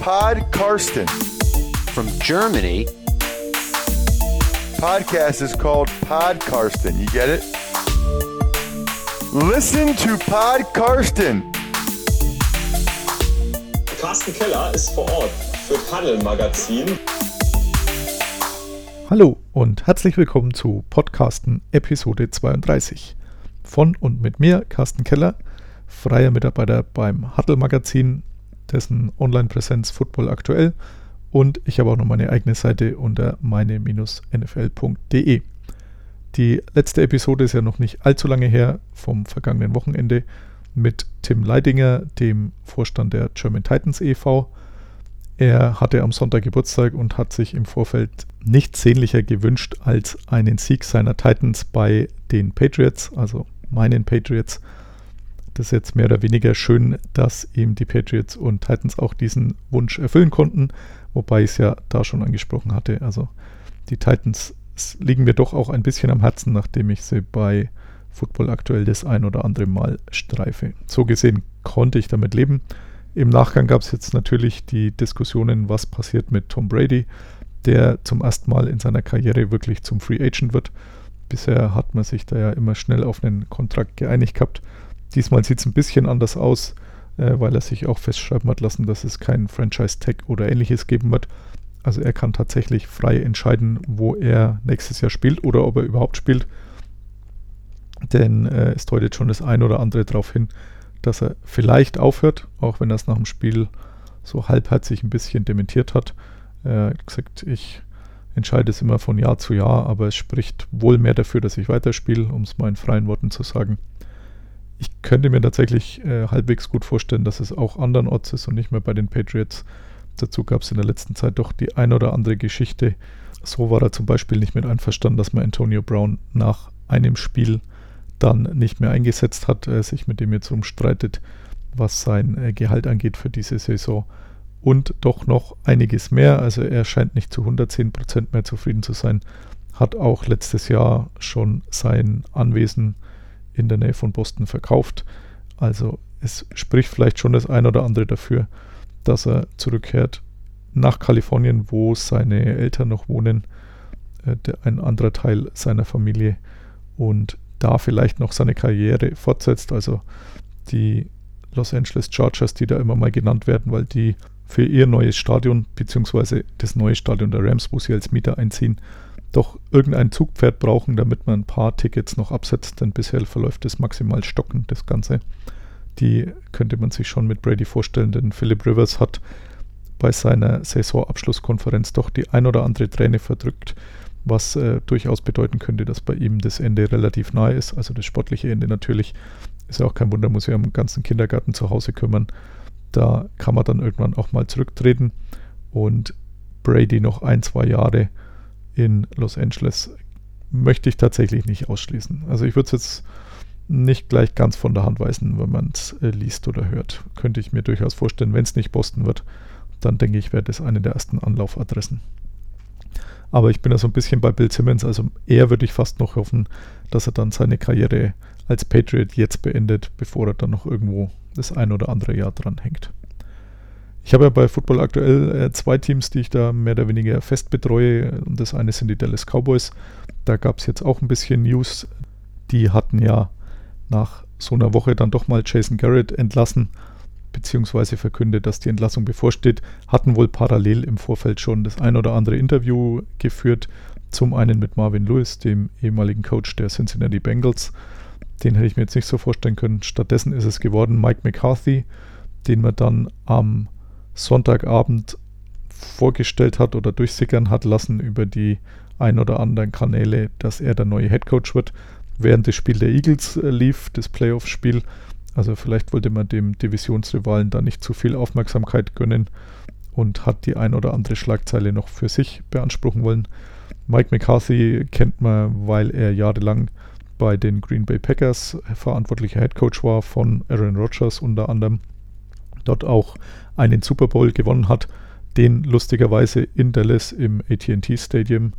Pod Karsten. From Germany. Podcast is called Pod Karsten. You get it? Listen to Pod Karsten. Carsten Keller ist vor Ort für Paddel Magazin. Hallo und herzlich willkommen zu Podcasten Episode 32. Von und mit mir, Carsten Keller, freier Mitarbeiter beim Huddle Magazin, dessen Online-Präsenz Football aktuell und ich habe auch noch meine eigene Seite unter meine-nfl.de. Die letzte Episode ist ja noch nicht allzu lange her, vom vergangenen Wochenende, mit Tim Leidinger, dem Vorstand der German Titans e.V. Er hatte am Sonntag Geburtstag und hat sich im Vorfeld nichts sehnlicher gewünscht als einen Sieg seiner Titans bei den Patriots, also meinen Patriots. Das ist jetzt mehr oder weniger schön, dass ihm die Patriots und Titans auch diesen Wunsch erfüllen konnten, wobei ich es ja da schon angesprochen hatte. Also die Titans liegen mir doch auch ein bisschen am Herzen, nachdem ich sie bei Football aktuell das ein oder andere Mal streife. So gesehen konnte ich damit leben. Im Nachgang gab es jetzt natürlich die Diskussionen, was passiert mit Tom Brady, der zum ersten Mal in seiner Karriere wirklich zum Free Agent wird. Bisher hat man sich da ja immer schnell auf einen Kontrakt geeinigt gehabt. Diesmal sieht es ein bisschen anders aus, äh, weil er sich auch festschreiben hat lassen, dass es keinen Franchise-Tag oder ähnliches geben wird. Also er kann tatsächlich frei entscheiden, wo er nächstes Jahr spielt oder ob er überhaupt spielt. Denn äh, es deutet schon das ein oder andere darauf hin, dass er vielleicht aufhört, auch wenn er es nach dem Spiel so halbherzig ein bisschen dementiert hat. Er hat gesagt, ich entscheide es immer von Jahr zu Jahr, aber es spricht wohl mehr dafür, dass ich weiterspiele, um es mal in freien Worten zu sagen. Ich könnte mir tatsächlich äh, halbwegs gut vorstellen, dass es auch andernorts ist und nicht mehr bei den Patriots. Dazu gab es in der letzten Zeit doch die ein oder andere Geschichte. So war er zum Beispiel nicht mit einverstanden, dass man Antonio Brown nach einem Spiel dann nicht mehr eingesetzt hat, äh, sich mit dem jetzt rumstreitet, was sein äh, Gehalt angeht für diese Saison. Und doch noch einiges mehr. Also er scheint nicht zu 110 Prozent mehr zufrieden zu sein. Hat auch letztes Jahr schon sein Anwesen in der Nähe von Boston verkauft. Also es spricht vielleicht schon das ein oder andere dafür, dass er zurückkehrt nach Kalifornien, wo seine Eltern noch wohnen, äh, ein anderer Teil seiner Familie. Und da vielleicht noch seine Karriere fortsetzt. Also die Los Angeles Chargers, die da immer mal genannt werden, weil die für ihr neues Stadion, beziehungsweise das neue Stadion der Rams, wo sie als Mieter einziehen, doch irgendein Zugpferd brauchen, damit man ein paar Tickets noch absetzt, denn bisher verläuft es maximal stockend, das Ganze. Die könnte man sich schon mit Brady vorstellen, denn Philip Rivers hat bei seiner Saisonabschlusskonferenz doch die ein oder andere Träne verdrückt was äh, durchaus bedeuten könnte, dass bei ihm das Ende relativ nahe ist. Also das sportliche Ende natürlich. Ist ja auch kein Wunder, muss ja um ganzen Kindergarten zu Hause kümmern. Da kann man dann irgendwann auch mal zurücktreten. Und Brady noch ein, zwei Jahre in Los Angeles möchte ich tatsächlich nicht ausschließen. Also ich würde es jetzt nicht gleich ganz von der Hand weisen, wenn man es äh, liest oder hört. Könnte ich mir durchaus vorstellen, wenn es nicht Boston wird, dann denke ich, wäre das eine der ersten Anlaufadressen. Aber ich bin da so ein bisschen bei Bill Simmons. Also eher würde ich fast noch hoffen, dass er dann seine Karriere als Patriot jetzt beendet, bevor er dann noch irgendwo das ein oder andere Jahr dran hängt. Ich habe ja bei Football aktuell äh, zwei Teams, die ich da mehr oder weniger fest betreue. Und das eine sind die Dallas Cowboys. Da gab es jetzt auch ein bisschen News. Die hatten ja nach so einer Woche dann doch mal Jason Garrett entlassen beziehungsweise verkündet, dass die Entlassung bevorsteht, hatten wohl parallel im Vorfeld schon das ein oder andere Interview geführt. Zum einen mit Marvin Lewis, dem ehemaligen Coach der Cincinnati Bengals. Den hätte ich mir jetzt nicht so vorstellen können. Stattdessen ist es geworden Mike McCarthy, den man dann am Sonntagabend vorgestellt hat oder durchsickern hat lassen über die ein oder anderen Kanäle, dass er der neue Head Coach wird. Während das Spiel der Eagles äh, lief, das Playoff-Spiel, also vielleicht wollte man dem Divisionsrivalen da nicht zu viel Aufmerksamkeit gönnen und hat die ein oder andere Schlagzeile noch für sich beanspruchen wollen. Mike McCarthy kennt man, weil er jahrelang bei den Green Bay Packers verantwortlicher Head Coach war von Aaron Rodgers unter anderem. Dort auch einen Super Bowl gewonnen hat, den lustigerweise in Dallas im AT&T Stadium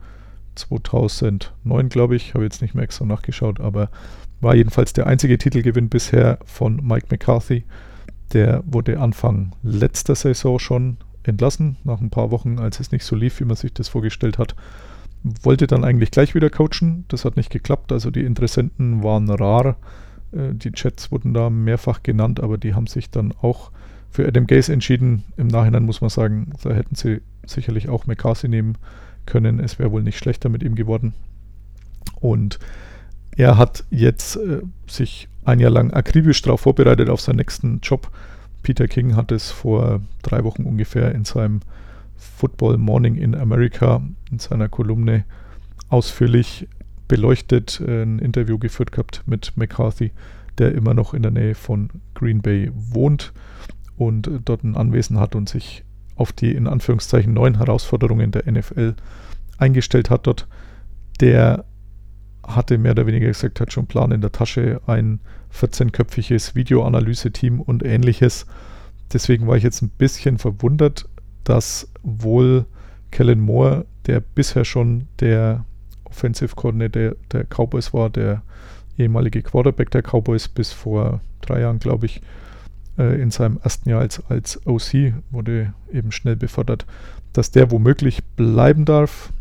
2009, glaube ich, habe jetzt nicht mehr extra nachgeschaut, aber war jedenfalls der einzige Titelgewinn bisher von Mike McCarthy. Der wurde Anfang letzter Saison schon entlassen nach ein paar Wochen, als es nicht so lief, wie man sich das vorgestellt hat. Wollte dann eigentlich gleich wieder coachen. Das hat nicht geklappt. Also die Interessenten waren rar. Äh, die Chats wurden da mehrfach genannt, aber die haben sich dann auch für Adam Gaze entschieden. Im Nachhinein muss man sagen, da hätten sie sicherlich auch McCarthy nehmen können. Es wäre wohl nicht schlechter mit ihm geworden. Und er hat jetzt äh, sich ein Jahr lang akribisch darauf vorbereitet auf seinen nächsten Job. Peter King hat es vor drei Wochen ungefähr in seinem Football Morning in America in seiner Kolumne ausführlich beleuchtet, äh, ein Interview geführt gehabt mit McCarthy, der immer noch in der Nähe von Green Bay wohnt und dort ein Anwesen hat und sich auf die in Anführungszeichen neuen Herausforderungen der NFL eingestellt hat dort. Der hatte mehr oder weniger gesagt, hat schon Plan in der Tasche, ein 14-köpfiges Videoanalyse-Team und ähnliches. Deswegen war ich jetzt ein bisschen verwundert, dass wohl Kellen Moore, der bisher schon der Offensive Coordinator der Cowboys war, der ehemalige Quarterback der Cowboys bis vor drei Jahren, glaube ich, äh, in seinem ersten Jahr als, als OC wurde eben schnell befördert, dass der womöglich bleiben darf.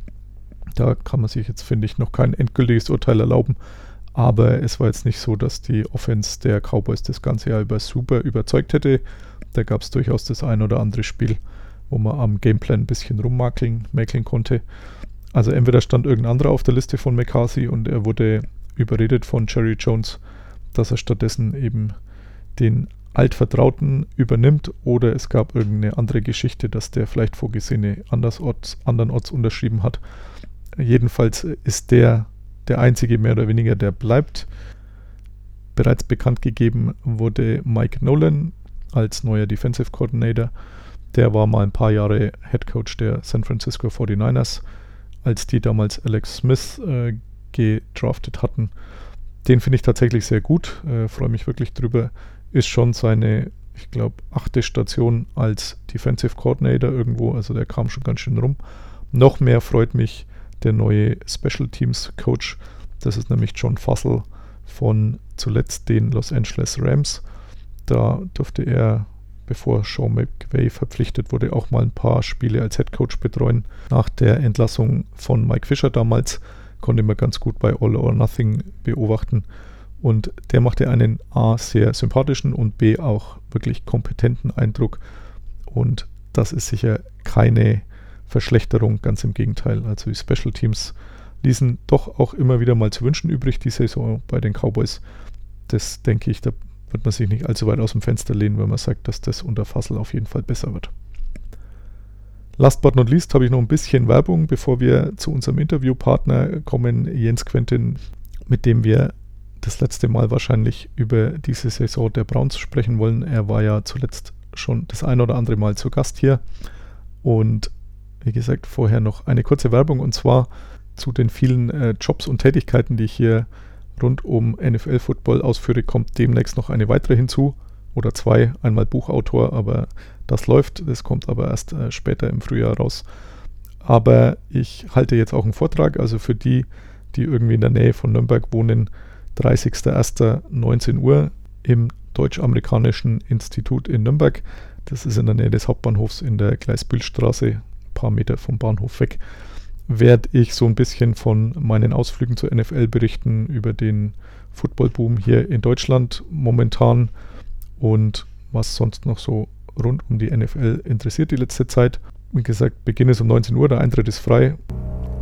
Da kann man sich jetzt, finde ich, noch kein endgültiges Urteil erlauben. Aber es war jetzt nicht so, dass die Offense der Cowboys das ganze Jahr über super überzeugt hätte. Da gab es durchaus das ein oder andere Spiel, wo man am Gameplan ein bisschen rummakeln konnte. Also entweder stand irgendein anderer auf der Liste von McCarthy und er wurde überredet von Jerry Jones, dass er stattdessen eben den Altvertrauten übernimmt oder es gab irgendeine andere Geschichte, dass der vielleicht vorgesehene andersorts, andernorts unterschrieben hat. Jedenfalls ist der der einzige mehr oder weniger, der bleibt. Bereits bekannt gegeben wurde Mike Nolan als neuer Defensive Coordinator. Der war mal ein paar Jahre Head Coach der San Francisco 49ers, als die damals Alex Smith äh, gedraftet hatten. Den finde ich tatsächlich sehr gut, äh, freue mich wirklich drüber. Ist schon seine, ich glaube, achte Station als Defensive Coordinator irgendwo, also der kam schon ganz schön rum. Noch mehr freut mich, der neue Special Teams Coach. Das ist nämlich John Fussell von zuletzt den Los Angeles Rams. Da durfte er, bevor Sean McVay verpflichtet wurde, auch mal ein paar Spiele als Head Coach betreuen. Nach der Entlassung von Mike Fischer damals konnte man ganz gut bei All or Nothing beobachten. Und der machte einen A sehr sympathischen und B auch wirklich kompetenten Eindruck. Und das ist sicher keine Verschlechterung, ganz im Gegenteil. Also die Special Teams ließen doch auch immer wieder mal zu wünschen übrig, die Saison bei den Cowboys. Das denke ich, da wird man sich nicht allzu weit aus dem Fenster lehnen, wenn man sagt, dass das unter Fassel auf jeden Fall besser wird. Last but not least habe ich noch ein bisschen Werbung, bevor wir zu unserem Interviewpartner kommen, Jens Quentin, mit dem wir das letzte Mal wahrscheinlich über diese Saison der Browns sprechen wollen. Er war ja zuletzt schon das ein oder andere Mal zu Gast hier und wie gesagt, vorher noch eine kurze Werbung und zwar zu den vielen äh, Jobs und Tätigkeiten, die ich hier rund um NFL-Football ausführe, kommt demnächst noch eine weitere hinzu oder zwei. Einmal Buchautor, aber das läuft. Das kommt aber erst äh, später im Frühjahr raus. Aber ich halte jetzt auch einen Vortrag, also für die, die irgendwie in der Nähe von Nürnberg wohnen, 30.01.19 Uhr im Deutsch-Amerikanischen Institut in Nürnberg. Das ist in der Nähe des Hauptbahnhofs in der Gleisbühlstraße paar Meter vom Bahnhof weg, werde ich so ein bisschen von meinen Ausflügen zur NFL berichten, über den Footballboom hier in Deutschland momentan und was sonst noch so rund um die NFL interessiert die letzte Zeit. Wie gesagt, Beginn ist um 19 Uhr, der Eintritt ist frei.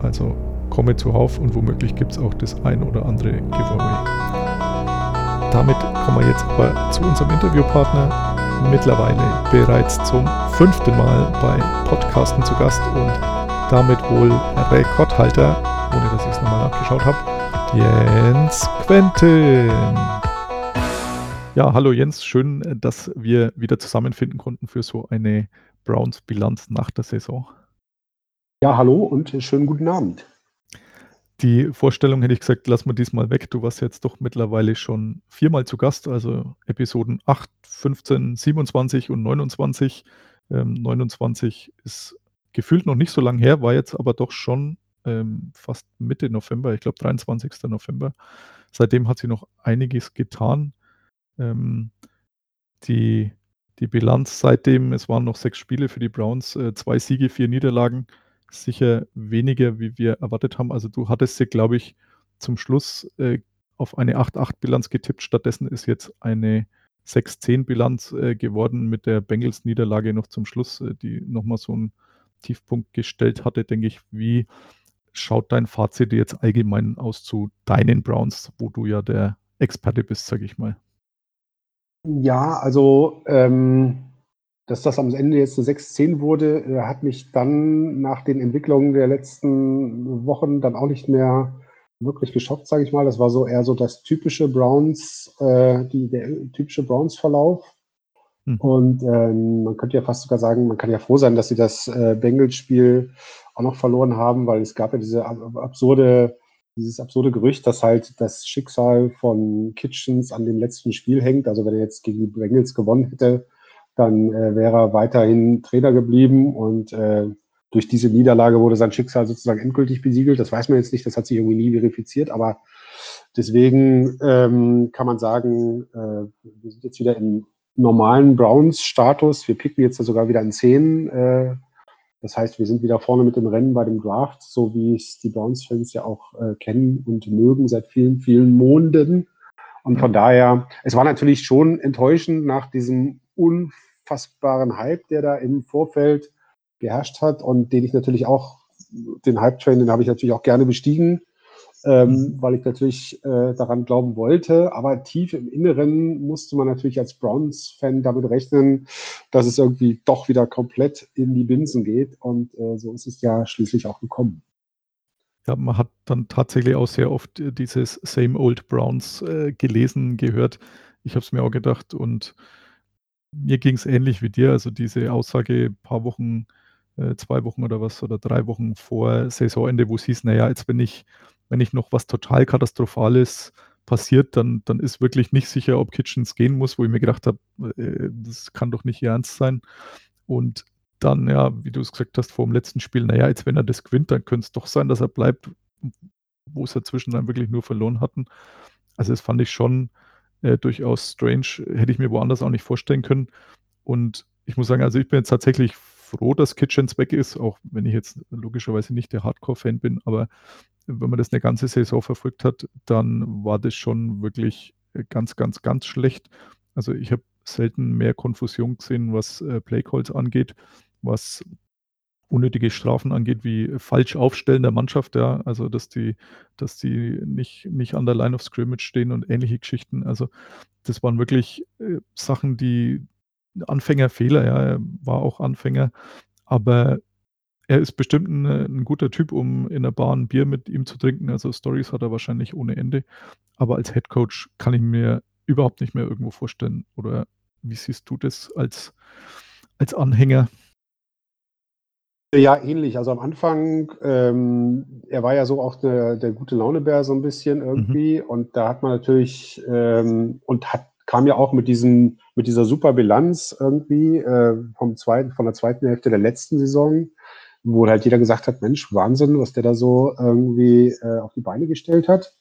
Also komme zuhauf und womöglich gibt es auch das ein oder andere Giveaway. Damit kommen wir jetzt aber zu unserem Interviewpartner mittlerweile bereits zum fünften Mal bei Podcasten zu Gast und damit wohl Rekordhalter, ohne dass ich es nochmal nachgeschaut habe, Jens Quentin. Ja, hallo Jens, schön, dass wir wieder zusammenfinden konnten für so eine Browns-Bilanz nach der Saison. Ja, hallo und schönen guten Abend. Die Vorstellung hätte ich gesagt, lass mal diesmal weg. Du warst jetzt doch mittlerweile schon viermal zu Gast, also Episoden 8, 15, 27 und 29. Ähm, 29 ist gefühlt noch nicht so lang her, war jetzt aber doch schon ähm, fast Mitte November, ich glaube 23. November. Seitdem hat sie noch einiges getan. Ähm, die die Bilanz seitdem, es waren noch sechs Spiele für die Browns, äh, zwei Siege, vier Niederlagen, sicher weniger, wie wir erwartet haben. Also du hattest sie, glaube ich, zum Schluss äh, auf eine 8-8-Bilanz getippt. Stattdessen ist jetzt eine 6-10-Bilanz äh, geworden mit der Bengals-Niederlage noch zum Schluss, äh, die nochmal so einen Tiefpunkt gestellt hatte, denke ich. Wie schaut dein Fazit jetzt allgemein aus zu deinen Browns, wo du ja der Experte bist, sage ich mal? Ja, also ähm, dass das am Ende jetzt eine 6-10 wurde, äh, hat mich dann nach den Entwicklungen der letzten Wochen dann auch nicht mehr wirklich geschockt, sage ich mal. Das war so eher so das typische Browns, äh, die, der typische Browns-Verlauf. Hm. Und ähm, man könnte ja fast sogar sagen, man kann ja froh sein, dass sie das äh, Bengals-Spiel auch noch verloren haben, weil es gab ja diese absurde, dieses absurde Gerücht, dass halt das Schicksal von Kitchens an dem letzten Spiel hängt. Also wenn er jetzt gegen die Bengals gewonnen hätte, dann äh, wäre er weiterhin Trainer geblieben und äh, durch diese Niederlage wurde sein Schicksal sozusagen endgültig besiegelt. Das weiß man jetzt nicht, das hat sich irgendwie nie verifiziert, aber deswegen ähm, kann man sagen, äh, wir sind jetzt wieder im normalen Browns-Status. Wir picken jetzt sogar wieder in 10. Äh, das heißt, wir sind wieder vorne mit dem Rennen bei dem Draft, so wie es die Browns-Fans ja auch äh, kennen und mögen seit vielen, vielen Monaten. Und von daher, es war natürlich schon enttäuschend nach diesem unfassbaren unfassbaren Hype, der da im Vorfeld geherrscht hat und den ich natürlich auch, den Hype-Train, den habe ich natürlich auch gerne bestiegen, ähm, mhm. weil ich natürlich äh, daran glauben wollte. Aber tief im Inneren musste man natürlich als Browns-Fan damit rechnen, dass es irgendwie doch wieder komplett in die Binsen geht. Und äh, so ist es ja schließlich auch gekommen. Ja, man hat dann tatsächlich auch sehr oft äh, dieses Same Old Browns äh, gelesen, gehört. Ich habe es mir auch gedacht und mir ging es ähnlich wie dir. Also diese Aussage ein paar Wochen, äh, zwei Wochen oder was oder drei Wochen vor Saisonende, wo es hieß, naja, jetzt wenn ich, wenn ich noch was total Katastrophales passiert, dann, dann ist wirklich nicht sicher, ob Kitchens gehen muss, wo ich mir gedacht habe, äh, das kann doch nicht ernst sein. Und dann, ja, wie du es gesagt hast, vor dem letzten Spiel, naja, jetzt wenn er das gewinnt, dann könnte es doch sein, dass er bleibt, wo es dazwischen dann wirklich nur verloren hatten. Also das fand ich schon äh, durchaus strange. Hätte ich mir woanders auch nicht vorstellen können. Und ich muss sagen, also ich bin jetzt tatsächlich froh, dass Kitchens weg ist, auch wenn ich jetzt logischerweise nicht der Hardcore-Fan bin, aber wenn man das eine ganze Saison verfolgt hat, dann war das schon wirklich ganz, ganz, ganz schlecht. Also ich habe selten mehr Konfusion gesehen, was äh, Playcalls angeht, was unnötige Strafen angeht, wie falsch aufstellen der Mannschaft, ja, also dass die, dass die nicht, nicht an der Line of Scrimmage stehen und ähnliche Geschichten. Also das waren wirklich äh, Sachen, die Anfängerfehler, ja, er war auch Anfänger, aber er ist bestimmt ein, ein guter Typ, um in der Bar ein Bier mit ihm zu trinken. Also Stories hat er wahrscheinlich ohne Ende. Aber als Head Coach kann ich mir überhaupt nicht mehr irgendwo vorstellen. Oder wie siehst du das als, als Anhänger? Ja, ähnlich. Also am Anfang, ähm, er war ja so auch der, der gute Launebär so ein bisschen irgendwie. Mhm. Und da hat man natürlich ähm, und hat kam ja auch mit diesem, mit dieser super Bilanz irgendwie äh, vom zweiten, von der zweiten Hälfte der letzten Saison, wo halt jeder gesagt hat, Mensch, Wahnsinn, was der da so irgendwie äh, auf die Beine gestellt hat.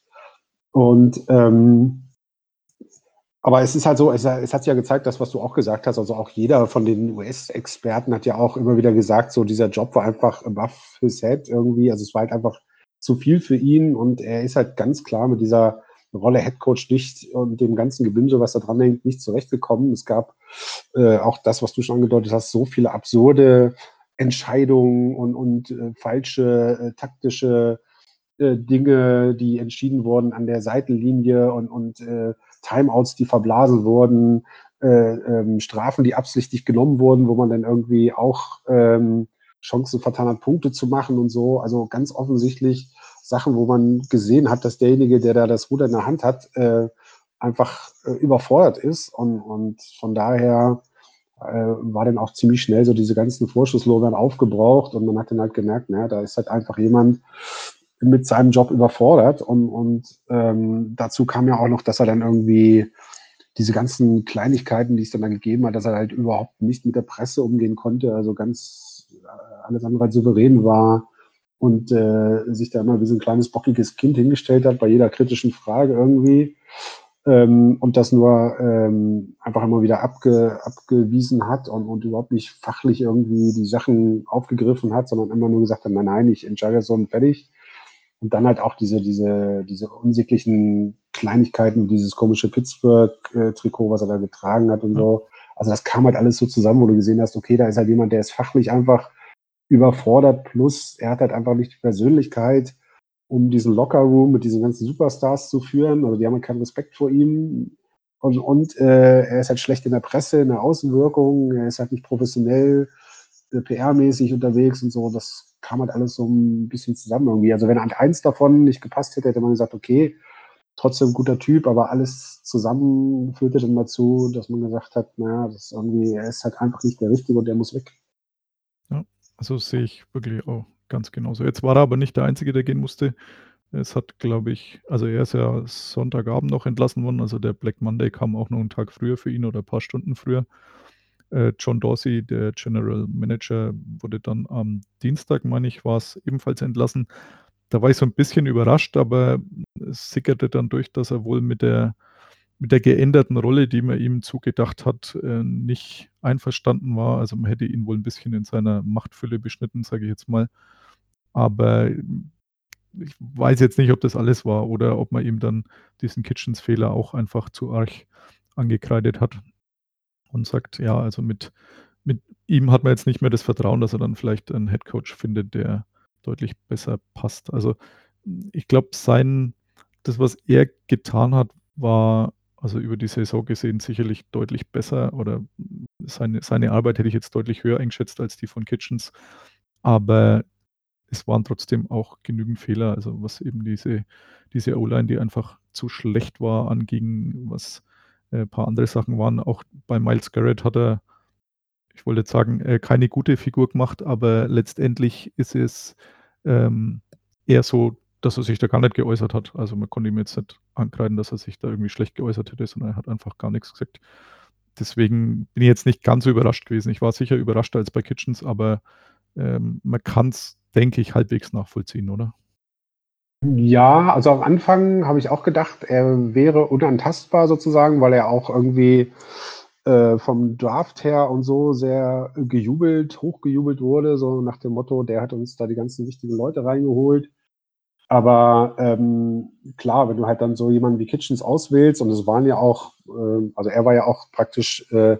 Und ähm, aber es ist halt so, es, es hat sich ja gezeigt, das, was du auch gesagt hast, also auch jeder von den US-Experten hat ja auch immer wieder gesagt, so dieser Job war einfach above his head irgendwie, also es war halt einfach zu viel für ihn. Und er ist halt ganz klar mit dieser Rolle Headcoach nicht und dem ganzen Gebimse, was da dran hängt, nicht zurechtgekommen. Es gab äh, auch das, was du schon angedeutet hast, so viele absurde Entscheidungen und, und äh, falsche äh, taktische äh, Dinge, die entschieden wurden an der Seitenlinie und, und äh, Timeouts, die verblasen wurden, äh, ähm, Strafen, die absichtlich genommen wurden, wo man dann irgendwie auch ähm, Chancen vertan hat, Punkte zu machen und so. Also ganz offensichtlich Sachen, wo man gesehen hat, dass derjenige, der da das Ruder in der Hand hat, äh, einfach äh, überfordert ist. Und, und von daher äh, war dann auch ziemlich schnell so diese ganzen Vorschusslorbeeren aufgebraucht und man hat dann halt gemerkt, naja, da ist halt einfach jemand, mit seinem Job überfordert. Und, und ähm, dazu kam ja auch noch, dass er dann irgendwie diese ganzen Kleinigkeiten, die es dann, dann gegeben hat, dass er halt überhaupt nicht mit der Presse umgehen konnte, also ganz äh, alles andere als souverän war und äh, sich da immer wie so ein kleines bockiges Kind hingestellt hat bei jeder kritischen Frage irgendwie. ähm, und das nur ähm, einfach immer wieder abge, abgewiesen hat und, und überhaupt nicht fachlich irgendwie die Sachen aufgegriffen hat, sondern immer nur gesagt hat, nein, nein, ich entscheide so und fertig. Und dann halt auch diese, diese, diese unsäglichen Kleinigkeiten, dieses komische Pittsburgh-Trikot, was er da getragen hat und so. Also das kam halt alles so zusammen, wo du gesehen hast, okay, da ist halt jemand, der ist fachlich einfach überfordert, plus er hat halt einfach nicht die Persönlichkeit, um diesen Locker-Room mit diesen ganzen Superstars zu führen. Also die haben halt keinen Respekt vor ihm. Und, und äh, er ist halt schlecht in der Presse, in der Außenwirkung, er ist halt nicht professionell, äh, PR-mäßig unterwegs und so. Das kam halt alles so ein bisschen zusammen irgendwie. Also wenn halt eins davon nicht gepasst hätte, hätte man gesagt, okay, trotzdem guter Typ, aber alles zusammen führte dann dazu, dass man gesagt hat, naja, das ist irgendwie, er ist halt einfach nicht der Richtige und der muss weg. Ja, also sehe ich wirklich auch ganz genauso. Jetzt war er aber nicht der Einzige, der gehen musste. Es hat, glaube ich, also er ist ja Sonntagabend noch entlassen worden, also der Black Monday kam auch noch einen Tag früher für ihn oder ein paar Stunden früher. Äh, John Dorsey, der General Manager, wurde dann am Dienstag, meine ich, war es ebenfalls entlassen. Da war ich so ein bisschen überrascht, aber es sickerte dann durch, dass er wohl mit der, mit der geänderten Rolle, die man ihm zugedacht hat, äh, nicht einverstanden war. Also man hätte ihn wohl ein bisschen in seiner Machtfülle beschnitten, sage ich jetzt mal. Aber ich weiß jetzt nicht, ob das alles war oder ob man ihm dann diesen Kitchens-Fehler auch einfach zu arg angekreidet hat und sagt, ja, also mit, mit ihm hat man jetzt nicht mehr das Vertrauen, dass er dann vielleicht einen Headcoach findet, der deutlich besser passt. Also ich glaube, sein, das, was er getan hat, war also über die Saison gesehen sicherlich deutlich besser oder seine, seine Arbeit hätte ich jetzt deutlich höher eingeschätzt als die von Kitchens. Aber es waren trotzdem auch genügend Fehler, also was eben diese, diese O-Line, die einfach zu schlecht war, anging, was ein paar andere Sachen waren. Auch bei Miles Garrett hat er, ich wollte jetzt sagen, äh, keine gute Figur gemacht, aber letztendlich ist es ähm, eher so, dass er sich da gar nicht geäußert hat. Also man konnte ihm jetzt nicht ankreiden, dass er sich da irgendwie schlecht geäußert hätte, sondern er hat einfach gar nichts gesagt. Deswegen bin ich jetzt nicht ganz so überrascht gewesen. Ich war sicher überraschter als bei Kitchens, aber ähm, man kann es, denke ich, halbwegs nachvollziehen, oder? Ja, also am Anfang habe ich auch gedacht, er wäre unantastbar sozusagen, weil er auch irgendwie äh, vom Draft her und so sehr gejubelt, hochgejubelt wurde, so nach dem Motto, der hat uns da die ganzen wichtigen Leute reingeholt. Aber ähm, klar, wenn du halt dann so jemanden wie Kitchens auswählst, und es waren ja auch, äh, also er war ja auch praktisch äh,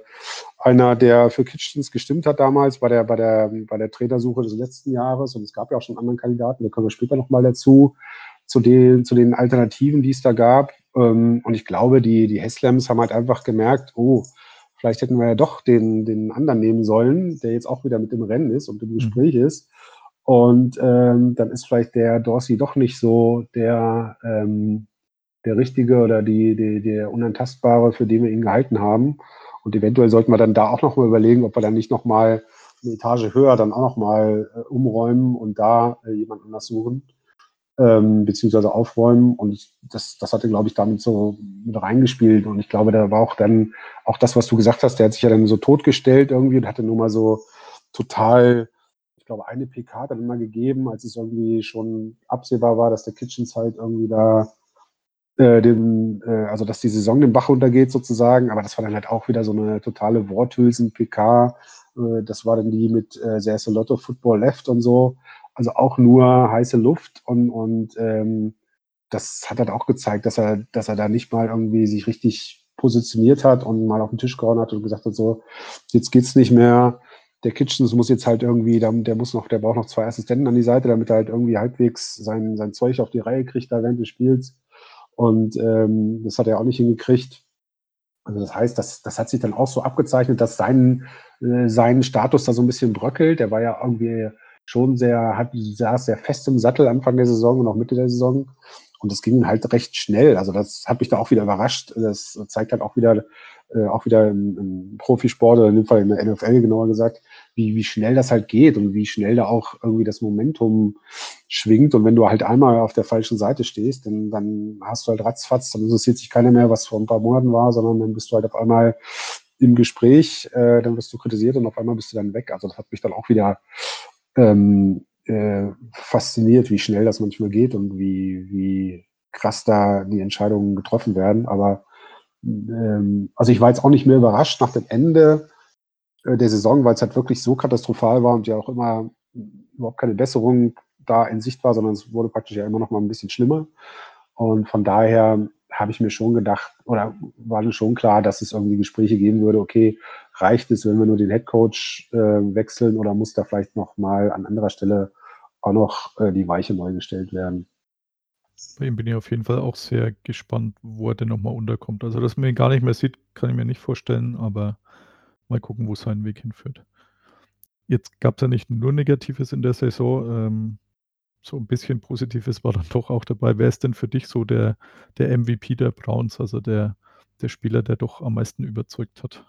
einer, der für Kitchens gestimmt hat damals bei der, bei der, bei der Trainersuche des letzten Jahres. Und es gab ja auch schon anderen Kandidaten, da kommen wir später nochmal dazu, zu den, zu den Alternativen, die es da gab. Ähm, und ich glaube, die, die Heslams haben halt einfach gemerkt, oh, vielleicht hätten wir ja doch den, den anderen nehmen sollen, der jetzt auch wieder mit im Rennen ist und im mhm. Gespräch mhm. ist. Und ähm, dann ist vielleicht der Dorsey doch nicht so der, ähm, der Richtige oder die, die, der Unantastbare, für den wir ihn gehalten haben. Und eventuell sollten wir dann da auch nochmal überlegen, ob wir dann nicht nochmal eine Etage höher dann auch nochmal äh, umräumen und da äh, jemand anders suchen, ähm, beziehungsweise aufräumen. Und das, das hatte, glaube ich, damit so mit reingespielt. Und ich glaube, da war auch dann auch das, was du gesagt hast, der hat sich ja dann so totgestellt irgendwie und hatte nur mal so total glaube, eine PK dann immer gegeben, als es irgendwie schon absehbar war, dass der Kitchens halt irgendwie da äh, dem, äh, also dass die Saison den Bach runtergeht sozusagen, aber das war dann halt auch wieder so eine totale Worthülsen-PK. Äh, das war dann die mit äh, There's a lot of football left und so. Also auch nur heiße Luft und, und ähm, das hat halt auch gezeigt, dass er, dass er da nicht mal irgendwie sich richtig positioniert hat und mal auf den Tisch gehauen hat und gesagt hat, so, jetzt geht's nicht mehr der Kitchens muss jetzt halt irgendwie, der, muss noch, der braucht noch zwei Assistenten an die Seite, damit er halt irgendwie halbwegs sein, sein Zeug auf die Reihe kriegt da während des Spiels. Und ähm, das hat er auch nicht hingekriegt. Also das heißt, das, das hat sich dann auch so abgezeichnet, dass sein, äh, sein Status da so ein bisschen bröckelt. Der war ja irgendwie schon sehr, hat, saß sehr fest im Sattel Anfang der Saison und auch Mitte der Saison. Und das ging halt recht schnell. Also das hat mich da auch wieder überrascht. Das zeigt halt auch wieder, äh, auch wieder im, im Profisport oder in dem Fall in der NFL genauer gesagt, wie, wie schnell das halt geht und wie schnell da auch irgendwie das Momentum schwingt. Und wenn du halt einmal auf der falschen Seite stehst, dann, dann hast du halt ratzfatz, dann interessiert sich keiner mehr, was vor ein paar Monaten war, sondern dann bist du halt auf einmal im Gespräch, äh, dann wirst du kritisiert und auf einmal bist du dann weg. Also das hat mich dann auch wieder ähm, äh, fasziniert, wie schnell das manchmal geht und wie, wie krass da die Entscheidungen getroffen werden. Aber ähm, also ich war jetzt auch nicht mehr überrascht nach dem Ende äh, der Saison, weil es halt wirklich so katastrophal war und ja auch immer überhaupt keine Besserung da in Sicht war, sondern es wurde praktisch ja immer noch mal ein bisschen schlimmer. Und von daher habe ich mir schon gedacht, oder war mir schon klar, dass es irgendwie Gespräche geben würde, okay, reicht es, wenn wir nur den Headcoach äh, wechseln oder muss da vielleicht noch mal an anderer Stelle auch noch äh, die Weiche neu gestellt werden? Bei ihm bin ich auf jeden Fall auch sehr gespannt, wo er denn noch mal unterkommt. Also, dass man ihn gar nicht mehr sieht, kann ich mir nicht vorstellen, aber mal gucken, wo sein Weg hinführt. Jetzt gab es ja nicht nur Negatives in der Saison, ähm, so ein bisschen Positives war dann doch auch dabei. Wer ist denn für dich so der der MVP der Browns, also der der Spieler, der doch am meisten überzeugt hat?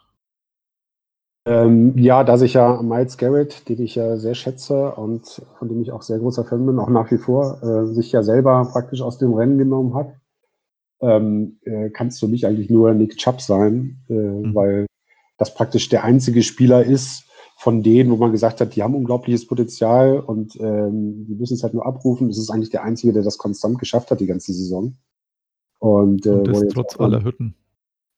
Ähm, ja, dass ich ja Miles Garrett, den ich ja sehr schätze und von dem ich auch sehr großer Fan bin, auch nach wie vor, äh, sich ja selber praktisch aus dem Rennen genommen hat, ähm, äh, kann es für mich eigentlich nur Nick Chubb sein, äh, Mhm. weil das praktisch der einzige Spieler ist von denen, wo man gesagt hat, die haben unglaubliches Potenzial und ähm, die müssen es halt nur abrufen. Das ist eigentlich der einzige, der das konstant geschafft hat die ganze Saison. Und, äh, Und das trotz aller Hütten.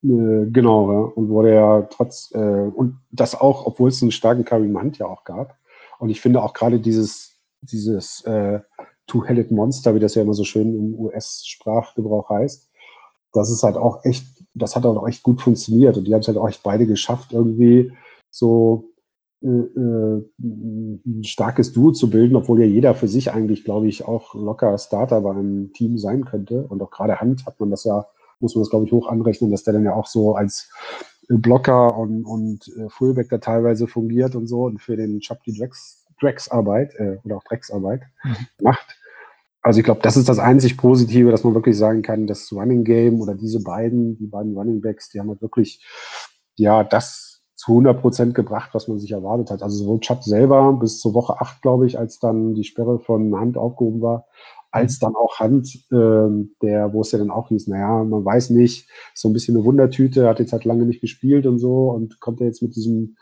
Äh, genau, ja. Und wurde ja trotz, äh, und das auch, obwohl es einen starken Kareem Hunt ja auch gab. Und ich finde auch gerade dieses, dieses äh, Two-Headed Monster, wie das ja immer so schön im US-Sprachgebrauch heißt, das ist halt auch echt, das hat auch echt gut funktioniert. Und die haben es halt auch echt beide geschafft, irgendwie so äh, äh, ein starkes Duo zu bilden, obwohl ja jeder für sich eigentlich, glaube ich, auch locker Starter beim Team sein könnte. Und auch gerade Hand hat man das ja muss man das, glaube ich, hoch anrechnen, dass der dann ja auch so als äh, Blocker und, und äh, Fullback da teilweise fungiert und so und für den Chubb die Drecks, Drecksarbeit äh, oder auch Drecksarbeit Mhm. macht. Also ich glaube, das ist das einzig Positive, dass man wirklich sagen kann, das Running Game oder diese beiden, die beiden Running Backs, die haben halt wirklich ja das zu 100 Prozent gebracht, was man sich erwartet hat. Also sowohl Chubb selber bis zur Woche 8, glaube ich, als dann die Sperre von Hand aufgehoben war, als dann auch Hand, ähm, der, wo es ja dann auch hieß, naja, man weiß nicht, so ein bisschen eine Wundertüte, hat jetzt halt lange nicht gespielt und so und kommt er jetzt mit diesem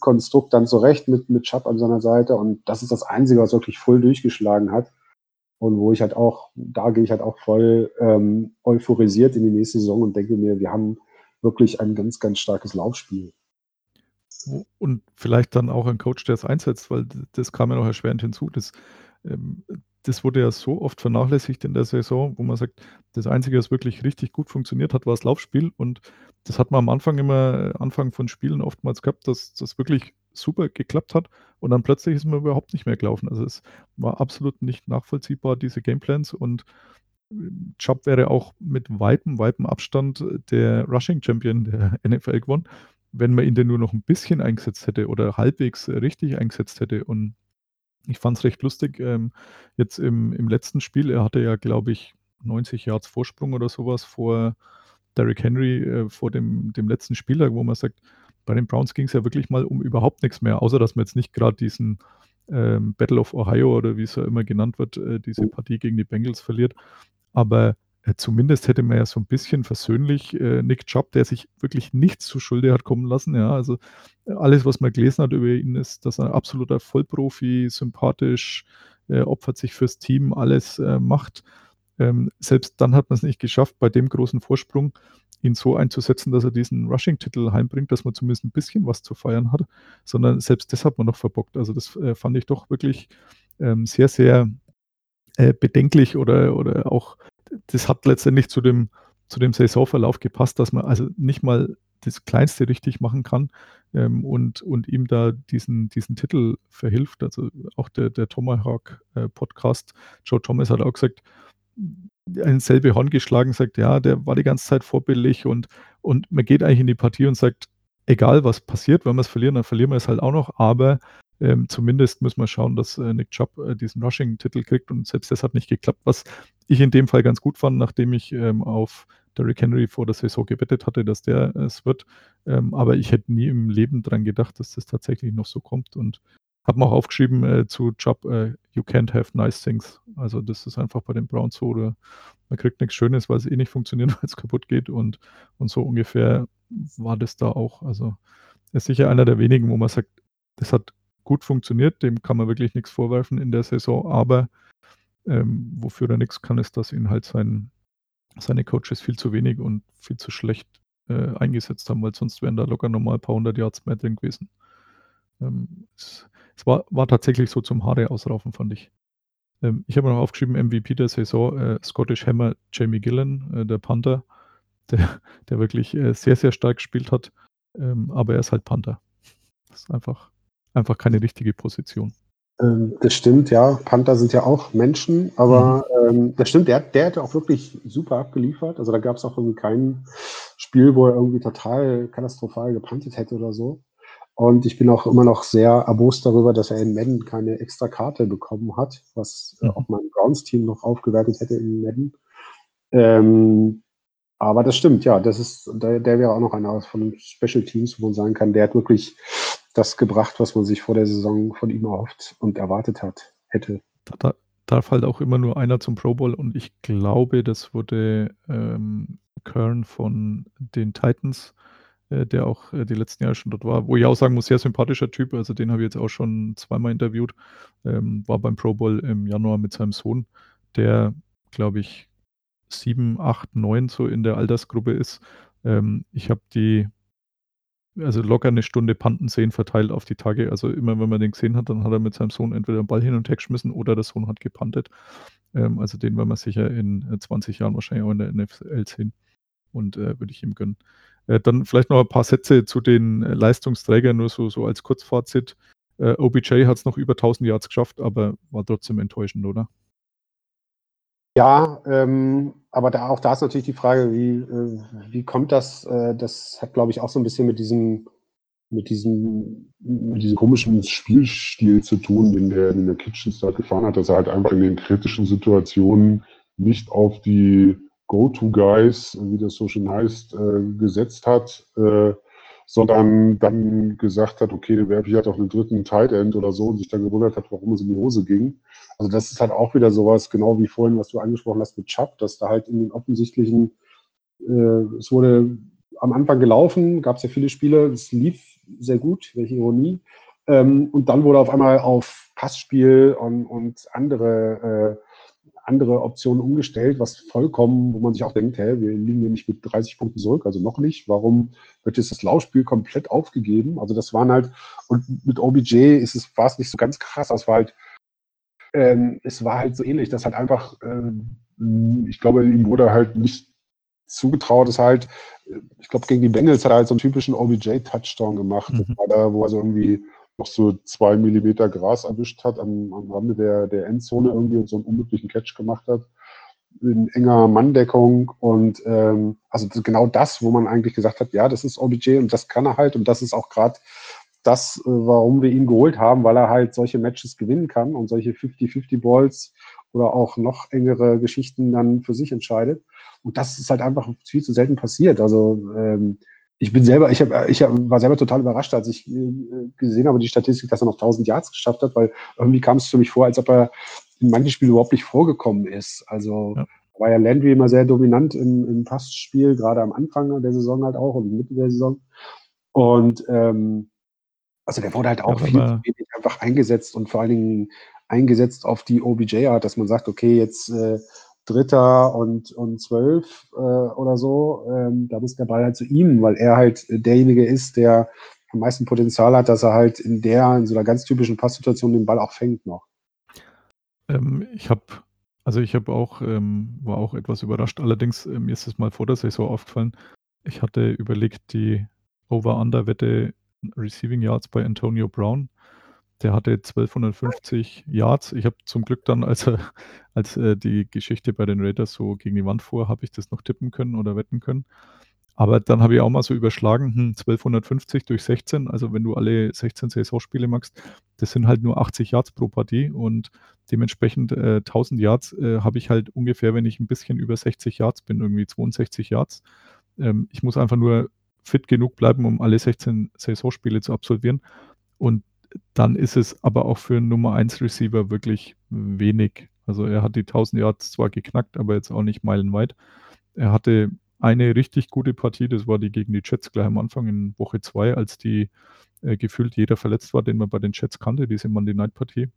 Konstrukt dann zurecht mit, mit Chubb an seiner Seite und das ist das Einzige, was wirklich voll durchgeschlagen hat und wo ich halt auch, da gehe ich halt auch voll ähm, euphorisiert in die nächste Saison und denke mir, wir haben wirklich ein ganz, ganz starkes Laufspiel. Und vielleicht dann auch ein Coach, der es einsetzt, weil das kam ja noch erschwerend hinzu. Das, ähm, das wurde ja so oft vernachlässigt in der Saison, wo man sagt, das Einzige, was wirklich richtig gut funktioniert hat, war das Laufspiel. Und das hat man am Anfang immer, äh, Anfang von Spielen oftmals gehabt, dass das wirklich super geklappt hat. Und dann plötzlich ist man überhaupt nicht mehr gelaufen. Also es war absolut nicht nachvollziehbar, diese Gameplans. Und ähm, Chubb wäre auch mit weitem, weitem Abstand äh, der Rushing Champion der NFL gewonnen wenn man ihn denn nur noch ein bisschen eingesetzt hätte oder halbwegs äh, richtig eingesetzt hätte. Und ich fand es recht lustig, ähm, jetzt im, im letzten Spiel, er hatte ja, glaube ich, 90 Yards Vorsprung oder sowas vor Derrick Henry, äh, vor dem, dem letzten Spieltag, wo man sagt, bei den Browns ging es ja wirklich mal um überhaupt nichts mehr, außer dass man jetzt nicht gerade diesen ähm, Battle of Ohio oder wie es ja immer genannt wird, äh, diese Partie gegen die Bengals verliert. Aber zumindest hätte man ja so ein bisschen versöhnlich äh, Nick Chubb, der sich wirklich nichts zu Schulde hat kommen lassen. Ja, also äh, alles, was man gelesen hat über ihn, ist, dass er ein absoluter Vollprofi, sympathisch, äh, opfert sich fürs Team, alles äh, macht. Ähm, selbst dann hat man es nicht geschafft, bei dem großen Vorsprung ihn so einzusetzen, dass er diesen Rushing-Titel heimbringt, dass man zumindest ein bisschen was zu feiern hat, sondern selbst das hat man noch verbockt. Also das äh, fand ich doch wirklich ähm, sehr, sehr äh, bedenklich oder, oder auch, das hat letztendlich zu dem, zu dem Saisonverlauf gepasst, dass man also nicht mal das Kleinste richtig machen kann ähm, und, und ihm da diesen, diesen Titel verhilft. Also auch der, der Tomahawk-Podcast, Joe Thomas hat auch gesagt, ein selbe Horn geschlagen, sagt, ja, der war die ganze Zeit vorbildlich und, und man geht eigentlich in die Partie und sagt, egal was passiert, wenn wir es verlieren, dann verlieren wir es halt auch noch, aber ähm, zumindest müssen wir schauen, dass äh, Nick Chubb äh, diesen Rushing-Titel kriegt und selbst das hat nicht geklappt, was ich in dem Fall ganz gut fand, nachdem ich ähm, auf Derrick Henry vor der Saison gewettet hatte, dass der es wird. Ähm, aber ich hätte nie im Leben dran gedacht, dass das tatsächlich noch so kommt und habe mir auch aufgeschrieben äh, zu Chubb, äh, you can't have nice things. Also das ist einfach bei den Browns so, oder man kriegt nichts Schönes, weil es eh nicht funktioniert, weil es kaputt geht und, und so ungefähr war das da auch. Also er ist sicher einer der wenigen, wo man sagt, das hat gut funktioniert, dem kann man wirklich nichts vorwerfen in der Saison, aber ähm, wofür er nichts kann, ist, dass ihn halt sein, seine Coaches viel zu wenig und viel zu schlecht äh, eingesetzt haben, weil sonst wären da locker nochmal ein paar hundert Yards mehr drin gewesen. Ähm, es, es war, war tatsächlich so zum Haare ausraufen, fand ich. Ähm, ich habe noch aufgeschrieben, MVP der Saison, äh, Scottish Hammer Jamie Gillen, äh, der Panther, der, der wirklich äh, sehr, sehr stark gespielt hat. Ähm, aber er ist halt Panther. Das ist einfach, einfach keine richtige Position. Ähm, das stimmt, ja. Panther sind ja auch Menschen, aber ähm, das stimmt, der, der hätte auch wirklich super abgeliefert. Also da gab es auch irgendwie kein Spiel, wo er irgendwie total katastrophal gepantet hätte oder so. Und ich bin auch immer noch sehr erbost darüber, dass er in Madden keine extra Karte bekommen hat, was äh, Mhm. auch mein Browns-Team noch aufgewertet hätte in Madden. Ähm, aber das stimmt, ja, das ist, der, der wäre auch noch einer von den Special Teams, wo man sagen kann, der hat wirklich das gebracht, was man sich vor der Saison von ihm erhofft und erwartet hat, hätte. Da, da darf halt auch immer nur einer zum Pro Bowl und ich glaube, das wurde ähm, Kern von den Titans, äh, der auch äh, die letzten Jahre schon dort war, wo ich auch sagen muss, sehr sympathischer Typ, also den habe ich jetzt auch schon zweimal interviewt, ähm, war beim Pro Bowl im Januar mit seinem Sohn, der, glaube ich, sieben, acht, neun so in der Altersgruppe ist. Ähm, ich habe die, also locker eine Stunde Panten sehen verteilt auf die Tage. Also immer, wenn man den gesehen hat, dann hat er mit seinem Sohn entweder den Ball hin und her geschmissen oder der Sohn hat gepantet. Ähm, also den werden wir sicher in äh, 20 Jahren wahrscheinlich auch in der NFL sehen. Und äh, würde ich ihm gönnen. Äh, dann vielleicht noch ein paar Sätze zu den äh, Leistungsträgern, nur so, so als Kurzfazit. Äh, OBJ hat es noch über 1000 Yards geschafft, aber war trotzdem enttäuschend, oder? Ja, ähm, aber da, auch da ist natürlich die Frage, wie, äh, wie kommt das? Äh, das hat, glaube ich, auch so ein bisschen mit diesem, mit diesem, mit diesem komischen Spielstil zu tun, den der, den der Kitchens da gefahren hat, dass er halt einfach in den kritischen Situationen nicht auf die Go-To-Guys, wie das so schön heißt, äh, gesetzt hat, äh, sondern dann gesagt hat, okay, werfe ich halt auf einen dritten Tight End oder so und sich dann gewundert hat, warum es in die Hose ging. Also das ist halt auch wieder sowas, genau wie vorhin, was du angesprochen hast mit Chubb, dass da halt in den offensichtlichen, äh, es wurde am Anfang gelaufen, gab es ja viele Spiele, es lief sehr gut, welche Ironie. Ähm, und dann wurde auf einmal auf Passspiel und, und andere, äh, andere Optionen umgestellt, was vollkommen, wo man sich auch denkt, hä, wir liegen nicht mit 30 Punkten zurück, also noch nicht. Warum wird jetzt das Laufspiel komplett aufgegeben? Also das waren halt, und mit OBJ ist es, war es nicht so ganz krass, es war halt ähm, es war halt so ähnlich, dass halt einfach, ähm, ich glaube, ihm wurde halt nicht zugetraut, dass halt, äh, ich glaube, gegen die Bengals hat er halt so einen typischen OBJ-Touchdown gemacht, Mhm. da, wo er so irgendwie noch so zwei Millimeter Gras erwischt hat am, am Rande der, der Endzone irgendwie und so einen unmöglichen Catch gemacht hat in enger Manndeckung und ähm, also genau das, wo man eigentlich gesagt hat, ja, das ist OBJ und das kann er halt und das ist auch gerade das, äh, warum wir ihn geholt haben, weil er halt solche Matches gewinnen kann und solche 50-50 Balls oder auch noch engere Geschichten dann für sich entscheidet. Und das ist halt einfach viel zu selten passiert. Also ähm, ich bin selber, ich, hab, ich hab, war selber total überrascht, als ich äh, gesehen habe, die Statistik, dass er noch 1000 Yards geschafft hat, weil irgendwie kam es für mich vor, als ob er in manchen Spielen überhaupt nicht vorgekommen ist. Also Ja. war ja Landry immer sehr dominant im, im Passspiel, gerade am Anfang der Saison halt auch und Mitte der Saison. Und ähm, also der wurde halt auch Ja, viel zu wenig einfach eingesetzt und vor allen Dingen eingesetzt auf die OBJ-Art, dass man sagt, okay, jetzt äh, Dritter und, und zwölf äh, oder so, ähm, da muss der Ball halt zu ihm, weil er halt derjenige ist, der am meisten Potenzial hat, dass er halt in der, in so einer ganz typischen Passsituation den Ball auch fängt noch. Ähm, ich habe, also ich habe auch, ähm, war auch etwas überrascht. Allerdings, äh, mir ist es mal vor der Saison aufgefallen. Ich hatte überlegt, die Over-Under-Wette Receiving Yards bei Antonio Brown. Der hatte 1250 Yards. Ich habe zum Glück dann, als, er, als äh, die Geschichte bei den Raiders so gegen die Wand fuhr, habe ich das noch tippen können oder wetten können. Aber dann habe ich auch mal so überschlagen, hm, 1250 durch 16, also wenn du alle 16 Saisonspiele machst, das sind halt nur 80 Yards pro Partie und dementsprechend äh, 1000 Yards äh, habe ich halt ungefähr, wenn ich ein bisschen über 60 Yards bin, irgendwie 62 Yards. Ähm, ich muss einfach nur fit genug bleiben, um alle 16 Saisonspiele zu absolvieren. Und dann ist es aber auch für einen Nummer 1 Receiver wirklich wenig. Also er hat die 1000 Yards zwar geknackt, aber jetzt auch nicht meilenweit. Er hatte eine richtig gute Partie, das war die gegen die Jets gleich am Anfang in Woche 2, als die äh, gefühlt jeder verletzt war, den man bei den Jets kannte, diese Monday Night Partie.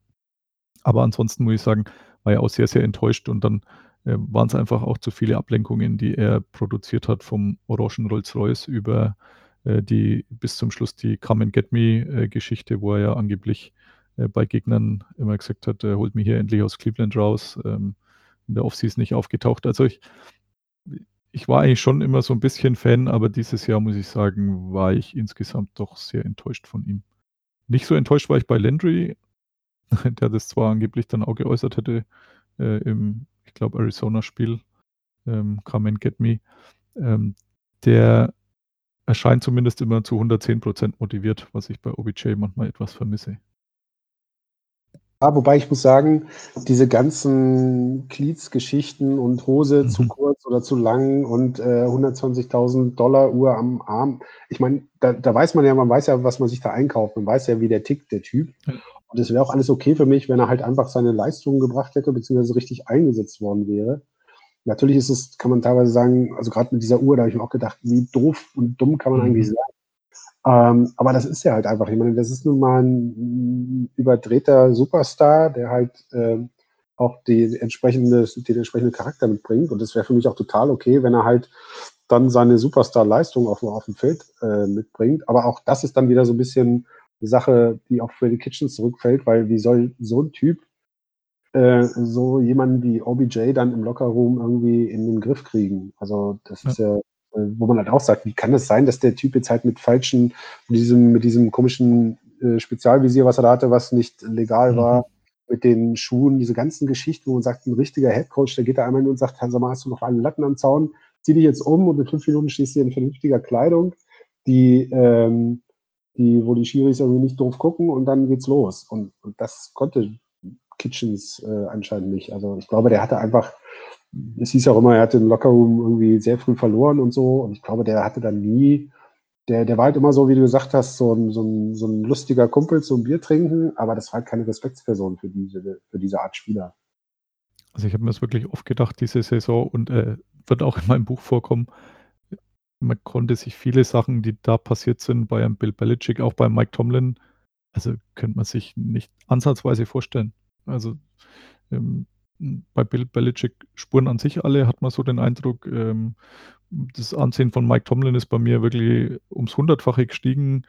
Aber ansonsten muss ich sagen, war ja auch sehr, sehr enttäuscht und dann äh, waren es einfach auch zu viele Ablenkungen, die er produziert hat vom orangen Rolls-Royce über äh, die bis zum Schluss die Come and Get Me-Geschichte, wo er ja angeblich äh, bei Gegnern immer gesagt hat, holt mich hier endlich aus Cleveland raus. Ähm, in der Offseason nicht aufgetaucht. Also ich, ich war eigentlich schon immer so ein bisschen Fan, aber dieses Jahr muss ich sagen, war ich insgesamt doch sehr enttäuscht von ihm. Nicht so enttäuscht war ich bei Landry, der das zwar angeblich dann auch geäußert hätte äh, im, ich glaube, Arizona-Spiel, ähm, Come and Get Me. Ähm, der erscheint zumindest immer zu 110% motiviert, was ich bei OBJ manchmal etwas vermisse. Ja, wobei ich muss sagen, diese ganzen Cleats-Geschichten und Hose Mhm. zu kurz oder zu lang und äh, 120.000 Dollar Uhr am Arm. Ich meine, da, da weiß man ja, man weiß ja, was man sich da einkauft. Man weiß ja, wie der tickt, der Typ. Ja. Und es wäre auch alles okay für mich, wenn er halt einfach seine Leistungen gebracht hätte, beziehungsweise richtig eingesetzt worden wäre. Natürlich ist es, kann man teilweise sagen, also gerade mit dieser Uhr, da habe ich mir auch gedacht, wie doof und dumm kann man Mhm. eigentlich sein. Ähm, aber das ist ja halt einfach. Ich meine, das ist nun mal ein überdrehter Superstar, der halt ähm, auch die entsprechende, den entsprechenden Charakter mitbringt. Und das wäre für mich auch total okay, wenn er halt dann seine Superstar-Leistung auf, auf dem Feld äh, mitbringt. Aber auch das ist dann wieder so ein bisschen eine Sache, die auf Freddy Kitchens zurückfällt, weil wie soll so ein Typ äh, so jemanden wie OBJ dann im Lockerroom irgendwie in den Griff kriegen? Also das ist ja, äh, wo man halt auch sagt, wie kann es sein, dass der Typ jetzt halt mit falschen, mit diesem, mit diesem komischen äh, Spezialvisier, was er da hatte, was nicht legal Mhm. war, mit den Schuhen, diese ganzen Geschichten, wo man sagt, ein richtiger Headcoach, der geht da einmal hin und sagt, sag mal, hast du noch alle Latten am Zaun? Zieh dich jetzt um und in fünf Minuten stehst du in vernünftiger Kleidung, die, ähm, die, wo die Schiris irgendwie nicht doof gucken und dann geht's los. Und, und das konnte Kitchens äh, anscheinend nicht. Also ich glaube, der hatte einfach, es hieß auch immer, er hatte im Lockerroom irgendwie sehr früh verloren und so. Und ich glaube, der hatte dann nie, der, der war halt immer so, wie du gesagt hast, so ein, so ein, so ein lustiger Kumpel zum Bier trinken, aber das war halt keine Respektsperson für diese, für diese Art Spieler. Also ich habe mir das wirklich oft gedacht, diese Saison, und äh, wird auch in meinem Buch vorkommen. Man konnte sich viele Sachen, die da passiert sind, bei einem Bill Belichick, auch bei Mike Tomlin, also könnte man sich nicht ansatzweise vorstellen. Also ähm, bei Bill Belichick Spuren an sich alle, hat man so den Eindruck, ähm, das Ansehen von Mike Tomlin ist bei mir wirklich ums Hundertfache gestiegen,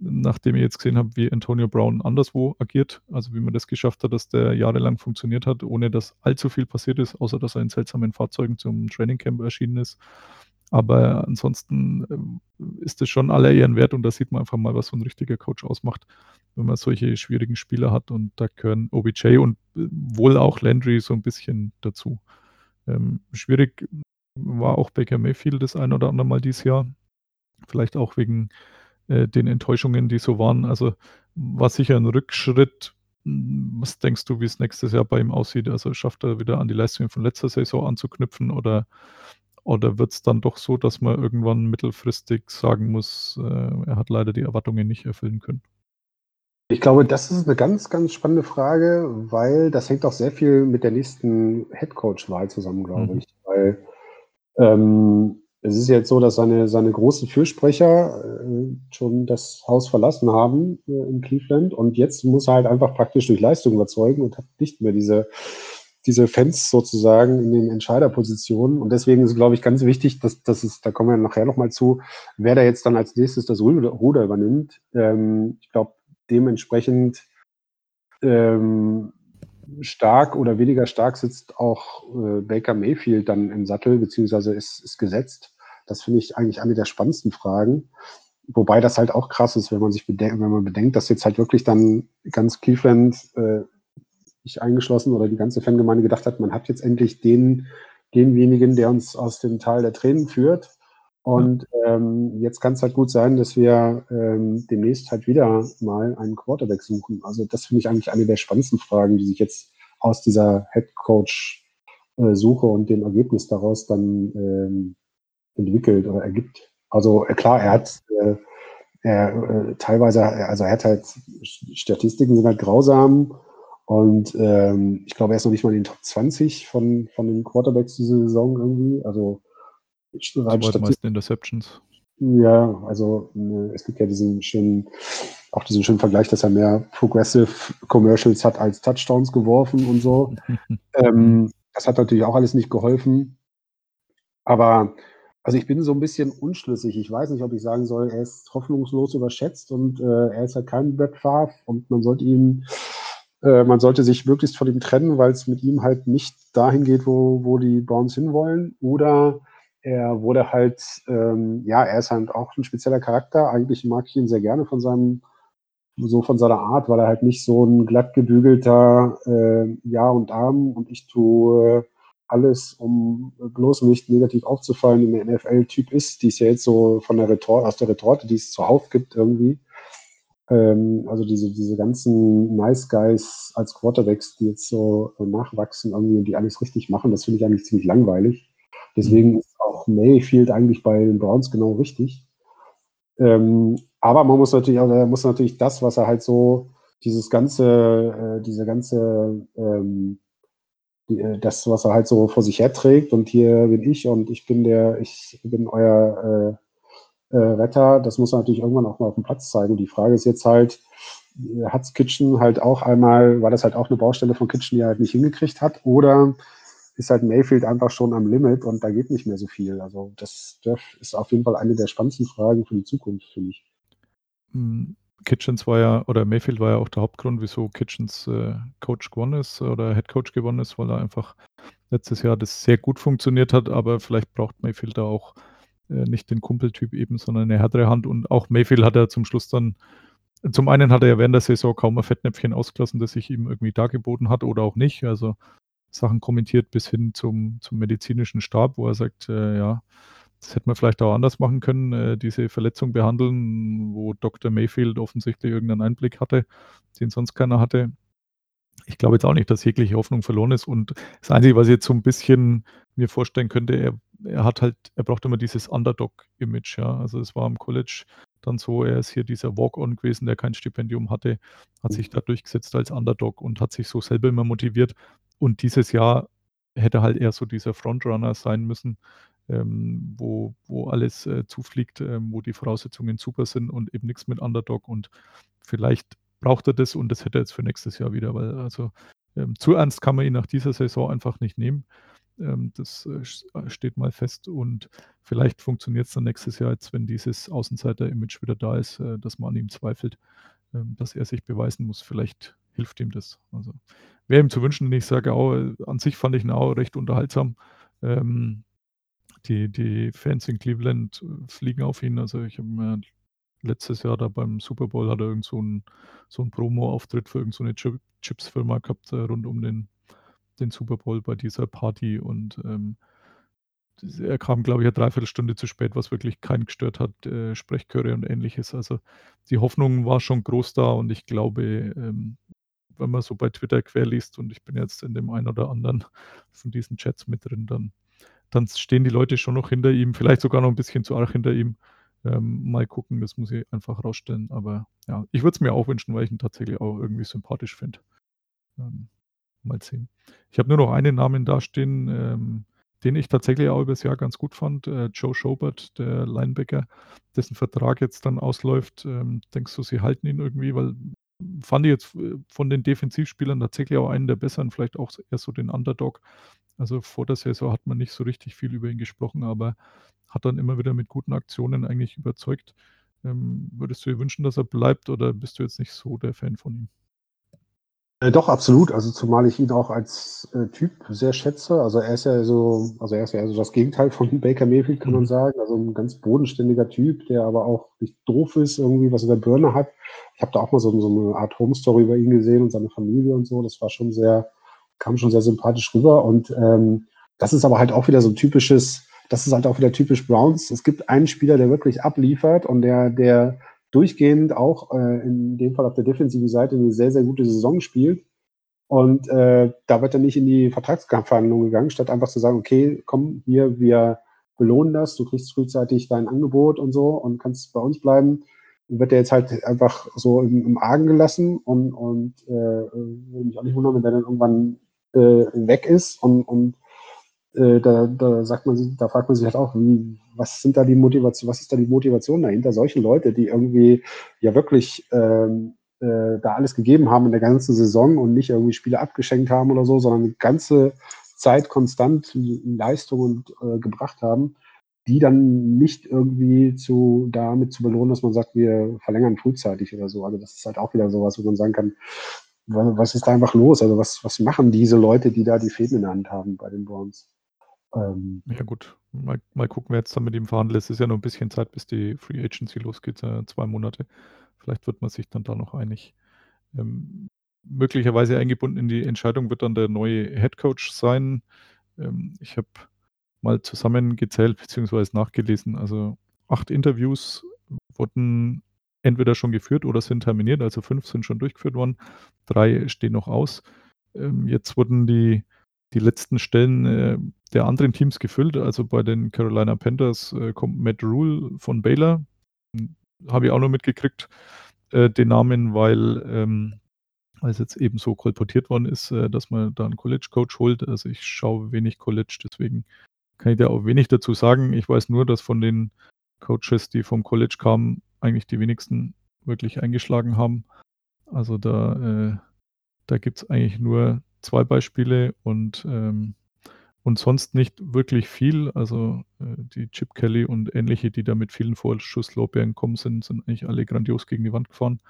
nachdem ich jetzt gesehen habe, wie Antonio Brown anderswo agiert. Also wie man das geschafft hat, dass der jahrelang funktioniert hat, ohne dass allzu viel passiert ist, außer dass er in seltsamen Fahrzeugen zum Trainingcamp erschienen ist. Aber ansonsten ähm, ist es schon aller Ehren wert und da sieht man einfach mal, was so ein richtiger Coach ausmacht, wenn man solche schwierigen Spieler hat und da gehören OBJ und äh, wohl auch Landry so ein bisschen dazu. Ähm, schwierig war auch Baker Mayfield das ein oder andere Mal dieses Jahr. Vielleicht auch wegen äh, den Enttäuschungen, die so waren. Also war sicher ein Rückschritt. Was denkst du, wie es nächstes Jahr bei ihm aussieht? Also schafft er wieder an die Leistungen von letzter Saison anzuknüpfen oder, oder wird es dann doch so, dass man irgendwann mittelfristig sagen muss, äh, er hat leider die Erwartungen nicht erfüllen können? Ich glaube, das ist eine ganz, ganz spannende Frage, weil das hängt auch sehr viel mit der nächsten Headcoach-Wahl zusammen, glaube Mhm. ich. Weil ähm, es ist jetzt so, dass seine, seine großen Fürsprecher äh, schon das Haus verlassen haben äh, in Cleveland und jetzt muss er halt einfach praktisch durch Leistung überzeugen und hat nicht mehr diese, diese Fans sozusagen in den Entscheiderpositionen. Und deswegen ist, glaube ich, ganz wichtig, dass, dass es, da kommen wir nachher nochmal zu, wer da jetzt dann als nächstes das Ruder übernimmt. Ähm, ich glaube, dementsprechend ähm, stark oder weniger stark sitzt auch äh, Baker Mayfield dann im Sattel, beziehungsweise ist, ist gesetzt. Das finde ich eigentlich eine der spannendsten Fragen. Wobei das halt auch krass ist, wenn man sich bedenkt, wenn man bedenkt, dass jetzt halt wirklich dann ganz Cleveland, äh, ich eingeschlossen oder die ganze Fangemeinde gedacht hat, man hat jetzt endlich den, denjenigen, der uns aus dem Tal der Tränen führt. Und ähm, jetzt kann es halt gut sein, dass wir ähm, demnächst halt wieder mal einen Quarterback suchen. Also das finde ich eigentlich eine der spannendsten Fragen, die sich jetzt aus dieser Headcoach-Suche und dem Ergebnis daraus dann ähm, entwickelt oder ergibt. Also äh, klar, er hat äh, er, äh, teilweise, also er hat halt Statistiken sind halt grausam und ähm, ich glaube, er ist noch nicht mal in den Top 20 von, von den Quarterbacks diese Saison irgendwie. Also rein Statistik- Interceptions. ja, also äh, es gibt ja diesen schönen, auch diesen schönen Vergleich, dass er mehr Progressive Commercials hat als Touchdowns geworfen und so. Ähm, das das hat natürlich auch alles nicht geholfen. Aber also ich bin so ein bisschen unschlüssig. Ich weiß nicht, ob ich sagen soll, er ist hoffnungslos überschätzt und äh, er ist halt kein Brett Favre und man sollte ihn, äh, man sollte sich möglichst von ihm trennen, weil es mit ihm halt nicht dahin geht, wo, wo die Browns hinwollen. Oder er wurde halt, ähm, ja, er ist halt auch ein spezieller Charakter. Eigentlich mag ich ihn sehr gerne von seinem, so von seiner Art, weil er halt nicht so ein glatt gebügelter äh, Ja und Arm und ich tue alles, um bloß nicht negativ aufzufallen, in der NFL-Typ ist, die es ja jetzt so von der Retorte, aus der Retorte, die es zuhauf gibt irgendwie. Ähm, also diese, diese ganzen Nice Guys als Quarterbacks, die jetzt so äh, nachwachsen irgendwie und die alles richtig machen, das finde ich eigentlich ziemlich langweilig. Deswegen ist auch Mayfield eigentlich bei den Browns genau richtig. Ähm, aber man muss natürlich, also er muss natürlich das, was er halt so, dieses ganze, äh, diese ganze ähm, äh, das, was er halt so vor sich herträgt. Und hier bin ich und ich bin der, ich bin euer äh, äh, Retter. Das muss er natürlich irgendwann auch mal auf dem Platz zeigen. Die Frage ist jetzt halt, hat Kitchen halt auch einmal, war das halt auch eine Baustelle von Kitchen, die er halt nicht hingekriegt hat, oder ist halt Mayfield einfach schon am Limit und da geht nicht mehr so viel. Also das, das ist auf jeden Fall eine der spannendsten Fragen für die Zukunft, finde ich. Hm, Kitchens war ja, oder Mayfield war ja auch der Hauptgrund, wieso Kitchens äh, Coach gewonnen ist oder Head Coach gewonnen ist, weil er einfach letztes Jahr das sehr gut funktioniert hat, aber vielleicht braucht Mayfield da auch äh, nicht den Kumpeltyp eben, sondern eine härtere Hand und auch Mayfield hat er zum Schluss dann, zum einen hat er ja während der Saison kaum ein Fettnäpfchen ausgelassen, das sich ihm irgendwie dargeboten hat oder auch nicht, also Sachen kommentiert bis hin zum, zum medizinischen Stab, wo er sagt, äh, ja, das hätte man vielleicht auch anders machen können, äh, diese Verletzung behandeln, wo Dr. Mayfield offensichtlich irgendeinen Einblick hatte, den sonst keiner hatte. Ich glaube jetzt auch nicht, dass jegliche Hoffnung verloren ist. Und das Einzige, was ich jetzt so ein bisschen mir vorstellen könnte, er, er hat halt, er braucht immer dieses Underdog-Image, ja. Also es war am College dann so, er ist hier dieser Walk-on gewesen, der kein Stipendium hatte, hat sich da durchgesetzt als Underdog und hat sich so selber immer motiviert. Und dieses Jahr hätte halt eher so dieser Frontrunner sein müssen, ähm, wo, wo alles äh, zufliegt, ähm, wo die Voraussetzungen super sind und eben nichts mit Underdog. Und vielleicht braucht er das und das hätte er jetzt für nächstes Jahr wieder, weil also ähm, zu ernst kann man ihn nach dieser Saison einfach nicht nehmen. Ähm, das äh, äh, steht mal fest und vielleicht funktioniert es dann nächstes Jahr jetzt, wenn dieses Außenseiter-Image wieder da ist, äh, dass man an ihm zweifelt, ähm, dass er sich beweisen muss. Vielleicht hilft ihm das. Also wäre ihm zu wünschen, ich sage auch, äh, an sich fand ich ihn auch recht unterhaltsam. Ähm, die, die Fans in Cleveland äh, fliegen auf ihn. Also ich habe mir letztes Jahr da beim Super Bowl hat er irgend so ein, so Promo-Auftritt für irgendeine so Chips-Firma gehabt, äh, rund um den, den Super Bowl bei dieser Party und ähm, er kam, glaube ich, eine Dreiviertelstunde zu spät, was wirklich keinen gestört hat, äh, Sprechchöre und ähnliches. Also die Hoffnung war schon groß da und ich glaube, ähm, wenn man so bei Twitter querliest und ich bin jetzt in dem einen oder anderen von diesen Chats mit drin, dann dann stehen die Leute schon noch hinter ihm, vielleicht sogar noch ein bisschen zu arg hinter ihm. Ähm, mal gucken, das muss ich einfach rausstellen. Aber ja, ich würde es mir auch wünschen, weil ich ihn tatsächlich auch irgendwie sympathisch finde. Ähm, mal sehen. Ich habe nur noch einen Namen dastehen, ähm, den ich tatsächlich auch übers Jahr ganz gut fand. Äh, Joe Schobert, der Linebacker, dessen Vertrag jetzt dann ausläuft. Ähm, denkst du, sie halten ihn irgendwie? Weil fand ich jetzt äh, von den Defensivspielern tatsächlich auch einen der besseren, vielleicht auch eher so den Underdog. Also vor der Saison hat man nicht so richtig viel über ihn gesprochen, aber hat dann immer wieder mit guten Aktionen eigentlich überzeugt. Ähm, würdest du dir wünschen, dass er bleibt oder bist du jetzt nicht so der Fan von ihm? Äh, doch, absolut. Also zumal ich ihn auch als äh, Typ sehr schätze. Also er ist ja so, also er ist ja so das Gegenteil von Baker Mayfield, kann man mhm. sagen. Also ein ganz bodenständiger Typ, der aber auch nicht doof ist, irgendwie, was er der Birne hat. Ich habe da auch mal so, so eine Art Home-Story über ihn gesehen und seine Familie und so. Das war schon sehr, kam schon sehr sympathisch rüber. Und ähm, das ist aber halt auch wieder so ein typisches, das ist halt auch wieder typisch Browns. Es gibt einen Spieler, der wirklich abliefert und der, der durchgehend auch äh, in dem Fall auf der defensiven Seite eine sehr, sehr gute Saison spielt. Und äh, da wird er nicht in die Vertragsverhandlungen gegangen, statt einfach zu sagen, okay, komm, hier, wir belohnen das, du kriegst frühzeitig dein Angebot und so und kannst bei uns bleiben. Wird er jetzt halt einfach so im, im Argen gelassen und, und äh, würde mich auch nicht wundern, wenn der dann irgendwann äh, weg ist und, und äh, da, da sagt man sich, da fragt man sich halt auch, wie, was sind da die Motivation, was ist da die Motivation dahinter? Solche Leute, die irgendwie ja wirklich ähm, äh, da alles gegeben haben in der ganzen Saison und nicht irgendwie Spiele abgeschenkt haben oder so, sondern die ganze Zeit konstant Leistungen äh, gebracht haben, die dann nicht irgendwie zu, damit zu belohnen, dass man sagt, wir verlängern frühzeitig oder so. Also das ist halt auch wieder sowas, wo man sagen kann, was ist da einfach los? Also was, was machen diese Leute, die da die Fäden in der Hand haben bei den Browns? Ähm, ja gut, mal, mal gucken, wer jetzt dann mit ihm verhandelt. Es ist ja noch ein bisschen Zeit, bis die Free Agency losgeht, äh, zwei Monate. Vielleicht wird man sich dann da noch einig. Ähm, möglicherweise eingebunden in die Entscheidung wird dann der neue Head Coach sein. Ähm, ich habe mal zusammengezählt bzw. nachgelesen. Also acht Interviews wurden entweder schon geführt oder sind terminiert. Also fünf sind schon durchgeführt worden. Drei stehen noch aus. Ähm, jetzt wurden die, die letzten Stellen äh, der anderen Teams gefüllt. Also bei den Carolina Panthers äh, kommt Matt Rule von Baylor. Habe ich auch noch mitgekriegt, äh, den Namen, weil ähm, es jetzt eben so kolportiert worden ist, äh, dass man da einen College-Coach holt. Also ich schaue wenig College, deswegen kann ich da auch wenig dazu sagen. Ich weiß nur, dass von den Coaches, die vom College kamen, eigentlich die wenigsten wirklich eingeschlagen haben. Also da, äh, da gibt es eigentlich nur zwei Beispiele und, ähm, und sonst nicht wirklich viel. Also äh, die Chip Kelly und ähnliche, die da mit vielen Vorschusslorbeeren kommen sind, sind eigentlich alle grandios gegen die Wand gefahren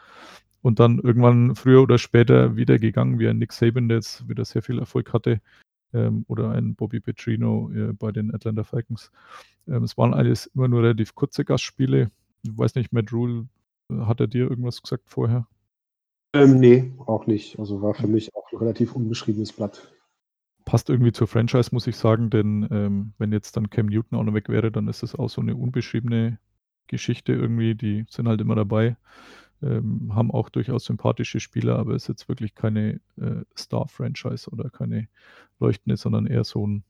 und dann irgendwann früher oder später wieder gegangen, wie ein Nick Saban, der jetzt wieder sehr viel Erfolg hatte, ähm, oder ein Bobby Petrino äh, bei den Atlanta Falcons. Ähm, es waren alles immer nur relativ kurze Gastspiele. Ich weiß nicht, Matt Rule, äh, hat er dir irgendwas gesagt vorher? Ähm, nee, auch nicht. Also war für mich auch ein relativ unbeschriebenes Blatt. Passt irgendwie zur Franchise, muss ich sagen, denn ähm, wenn jetzt dann Cam Newton auch noch weg wäre, dann ist das auch so eine unbeschriebene Geschichte irgendwie. Die sind halt immer dabei ähm, haben auch durchaus sympathische Spieler, aber ist jetzt wirklich keine äh, Star-Franchise oder keine leuchtende, sondern eher so ein,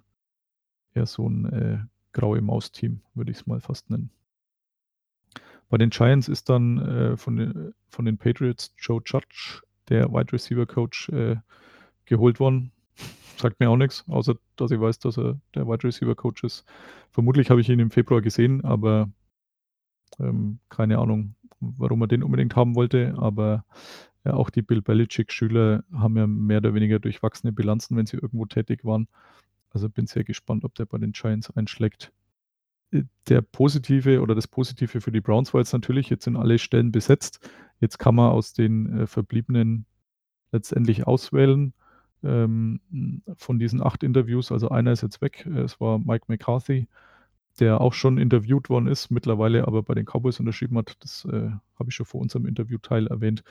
eher so ein äh, graue Maus-Team, würde ich es mal fast nennen. Bei den Giants ist dann äh, von, den, von den Patriots Joe Judge, der Wide Receiver Coach, äh, geholt worden. Sagt mir auch nichts, außer dass ich weiß, dass er der Wide Receiver Coach ist. Vermutlich habe ich ihn im Februar gesehen, aber ähm, keine Ahnung, warum er den unbedingt haben wollte, aber ja, auch die Bill Belichick-Schüler haben ja mehr oder weniger durchwachsene Bilanzen, wenn sie irgendwo tätig waren. Also bin sehr gespannt, ob der bei den Giants einschlägt. Äh, der positive oder das Positive für die Browns war jetzt natürlich, jetzt sind alle Stellen besetzt. Jetzt kann man aus den äh, verbliebenen letztendlich auswählen ähm, von diesen acht Interviews. Also einer ist jetzt weg. Es war Mike McCarthy der auch schon interviewt worden ist, mittlerweile aber bei den Cowboys unterschrieben hat. Das äh, habe ich schon vor unserem Interviewteil erwähnt.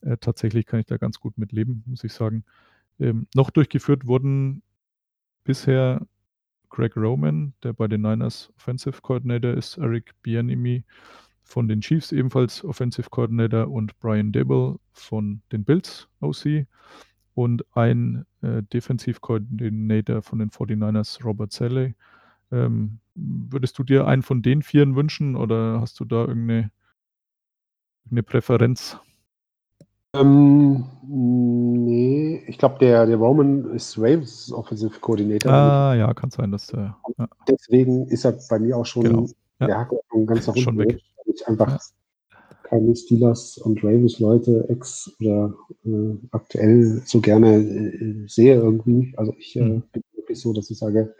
Äh, tatsächlich kann ich da ganz gut mit leben, muss ich sagen. Ähm, noch durchgeführt wurden bisher Greg Roman, der bei den Niners Offensive Coordinator ist, Eric Bianimi von den Chiefs ebenfalls Offensive Coordinator und Brian Dibble von den Bills OC und ein äh, Defensive Coordinator von den 49ers, Robert Salley. Ähm, würdest du dir einen von den Vieren wünschen oder hast du da irgendeine, irgendeine Präferenz? Ähm, nee, ich glaube, der, der Roman ist Ravens Offensive Coordinator. Ah, ja, kann sein, dass der. Ja. Deswegen ist er bei mir auch schon genau. ja. der Hack ganz nach unten. weg. Ich einfach ja. keine Steelers und Ravens Leute ex oder äh, aktuell so gerne äh, sehe irgendwie. Also ich äh, hm. bin wirklich so, dass ich sage,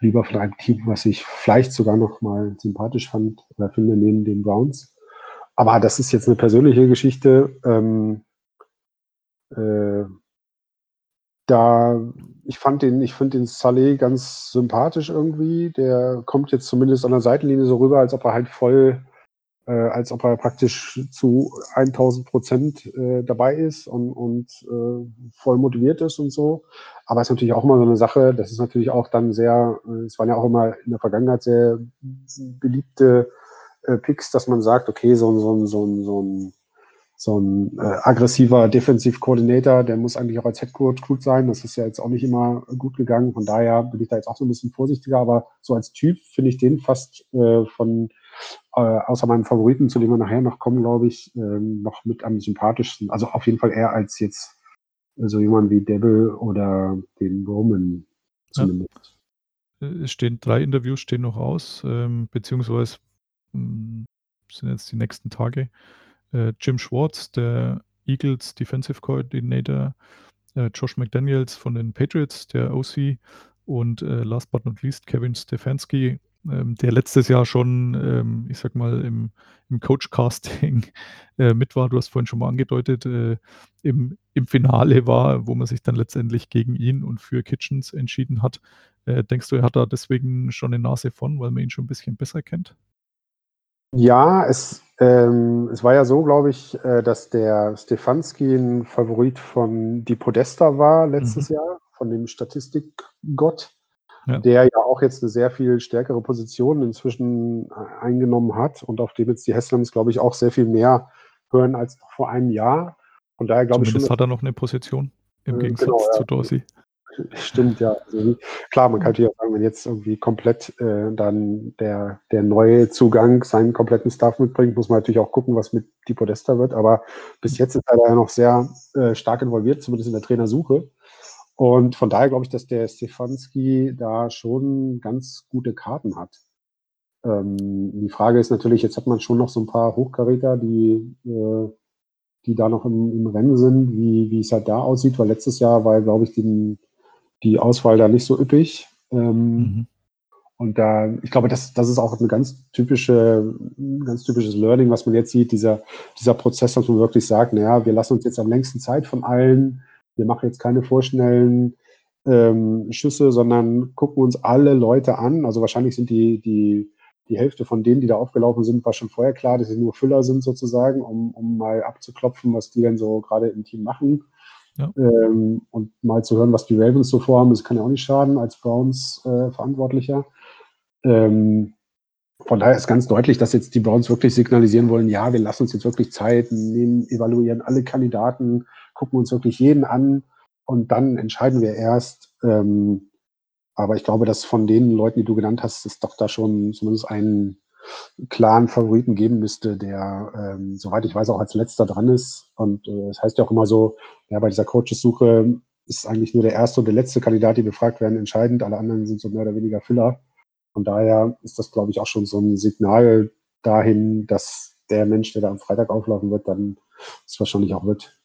lieber von einem Team, was ich vielleicht sogar noch mal sympathisch fand oder finde, neben den Browns. Aber das ist jetzt eine persönliche Geschichte. Ähm, äh, da, ich fand den, ich finde den Saleh ganz sympathisch irgendwie. Der kommt jetzt zumindest an der Seitenlinie so rüber, als ob er halt voll äh, als ob er praktisch zu 1000 Prozent äh, dabei ist und, und äh, voll motiviert ist und so. Aber es ist natürlich auch immer so eine Sache, das ist natürlich auch dann sehr, äh, es waren ja auch immer in der Vergangenheit sehr beliebte äh, Picks, dass man sagt, okay, so, ein so, ein so, ein so ein so ein äh, aggressiver Defensiv-Koordinator, der muss eigentlich auch als Headcoach gut sein. Das ist ja jetzt auch nicht immer gut gegangen. Von daher bin ich da jetzt auch so ein bisschen vorsichtiger. Aber so als Typ finde ich den fast äh, von äh, außer meinen Favoriten, zu dem wir nachher noch kommen, glaube ich, ähm, noch mit am sympathischsten. Also auf jeden Fall eher als jetzt äh, so jemand wie Devil oder den Roman zumindest. Ja. Es stehen drei Interviews stehen noch aus, ähm, beziehungsweise mh, hm, sind jetzt die nächsten Tage. Äh, Jim Schwartz, der Eagles Defensive Coordinator, äh, Josh McDaniels von den Patriots, der OC Und äh, last but not least Kevin Stefanski, ähm, der letztes Jahr schon, ähm, ich sag mal, im, im Coach-Casting äh, mit war. Du hast vorhin schon mal angedeutet, äh, im, im Finale war, wo man sich dann letztendlich gegen ihn und für Kitchens entschieden hat. Denkst du, er hat da deswegen schon eine Nase von, weil man ihn schon ein bisschen besser kennt? Ja, es, ähm, es war ja so, glaube ich, äh, dass der Stefanski ein Favorit von Di Podesta war letztes Mhm. Jahr, von dem Statistikgott, Ja. der ja auch jetzt eine sehr viel stärkere Position inzwischen äh, eingenommen hat und auf dem jetzt die Heslams, glaube ich, auch sehr viel mehr hören als noch vor einem Jahr. Von daher glaube ich schon, Zumindest hat er noch eine Position im Äh, Gegensatz genau, ja. zu Dorsey. Stimmt, ja. Also, klar, man kann natürlich auch sagen, wenn jetzt irgendwie komplett äh, dann der, der neue Zugang seinen kompletten Staff mitbringt, muss man natürlich auch gucken, was mit Di Podesta wird. Aber bis jetzt ist er da ja noch sehr äh, stark involviert, zumindest in der Trainersuche. Und von daher glaube ich, dass der Stefanski da schon ganz gute Karten hat. Ähm, die Frage ist natürlich, jetzt hat man schon noch so ein paar Hochkaräter, die, äh, die da noch im, im Rennen sind, wie, wie es halt da aussieht, weil letztes Jahr war, glaube ich, die, die Auswahl da nicht so üppig. Ähm, Mhm. und da, ich glaube, das, das ist auch eine ganz typische, ein ganz typisches Learning, was man jetzt sieht, dieser, dieser Prozess, dass man wirklich sagt, naja, wir lassen uns jetzt am längsten Zeit von allen, wir machen jetzt keine vorschnellen ähm, Schüsse, sondern gucken uns alle Leute an. Also wahrscheinlich sind die, die, die Hälfte von denen, die da aufgelaufen sind, war schon vorher klar, dass sie nur Füller sind sozusagen, um, um mal abzuklopfen, was die denn so gerade im Team machen. Ähm, und mal zu hören, was die Ravens so vorhaben, das kann ja auch nicht schaden als Browns äh. Ähm, von daher ist ganz deutlich, dass jetzt die Browns wirklich signalisieren wollen, ja, wir lassen uns jetzt wirklich Zeit, nehmen, evaluieren alle Kandidaten, gucken uns wirklich jeden an und dann entscheiden wir erst. Ähm, aber ich glaube, dass von den Leuten, die du genannt hast, es doch da schon zumindest einen klaren Favoriten geben müsste, der, ähm, soweit ich weiß, auch als letzter dran ist. Und äh, es das heißt ja auch immer so, ja, bei dieser Coaches-Suche ist eigentlich nur der erste und der letzte Kandidat, die befragt werden, entscheidend. Alle anderen sind so mehr oder weniger Füller. Von daher ist das, glaube ich, auch schon so ein Signal dahin, dass der Mensch, der da am Freitag auflaufen wird, dann es wahrscheinlich auch wird.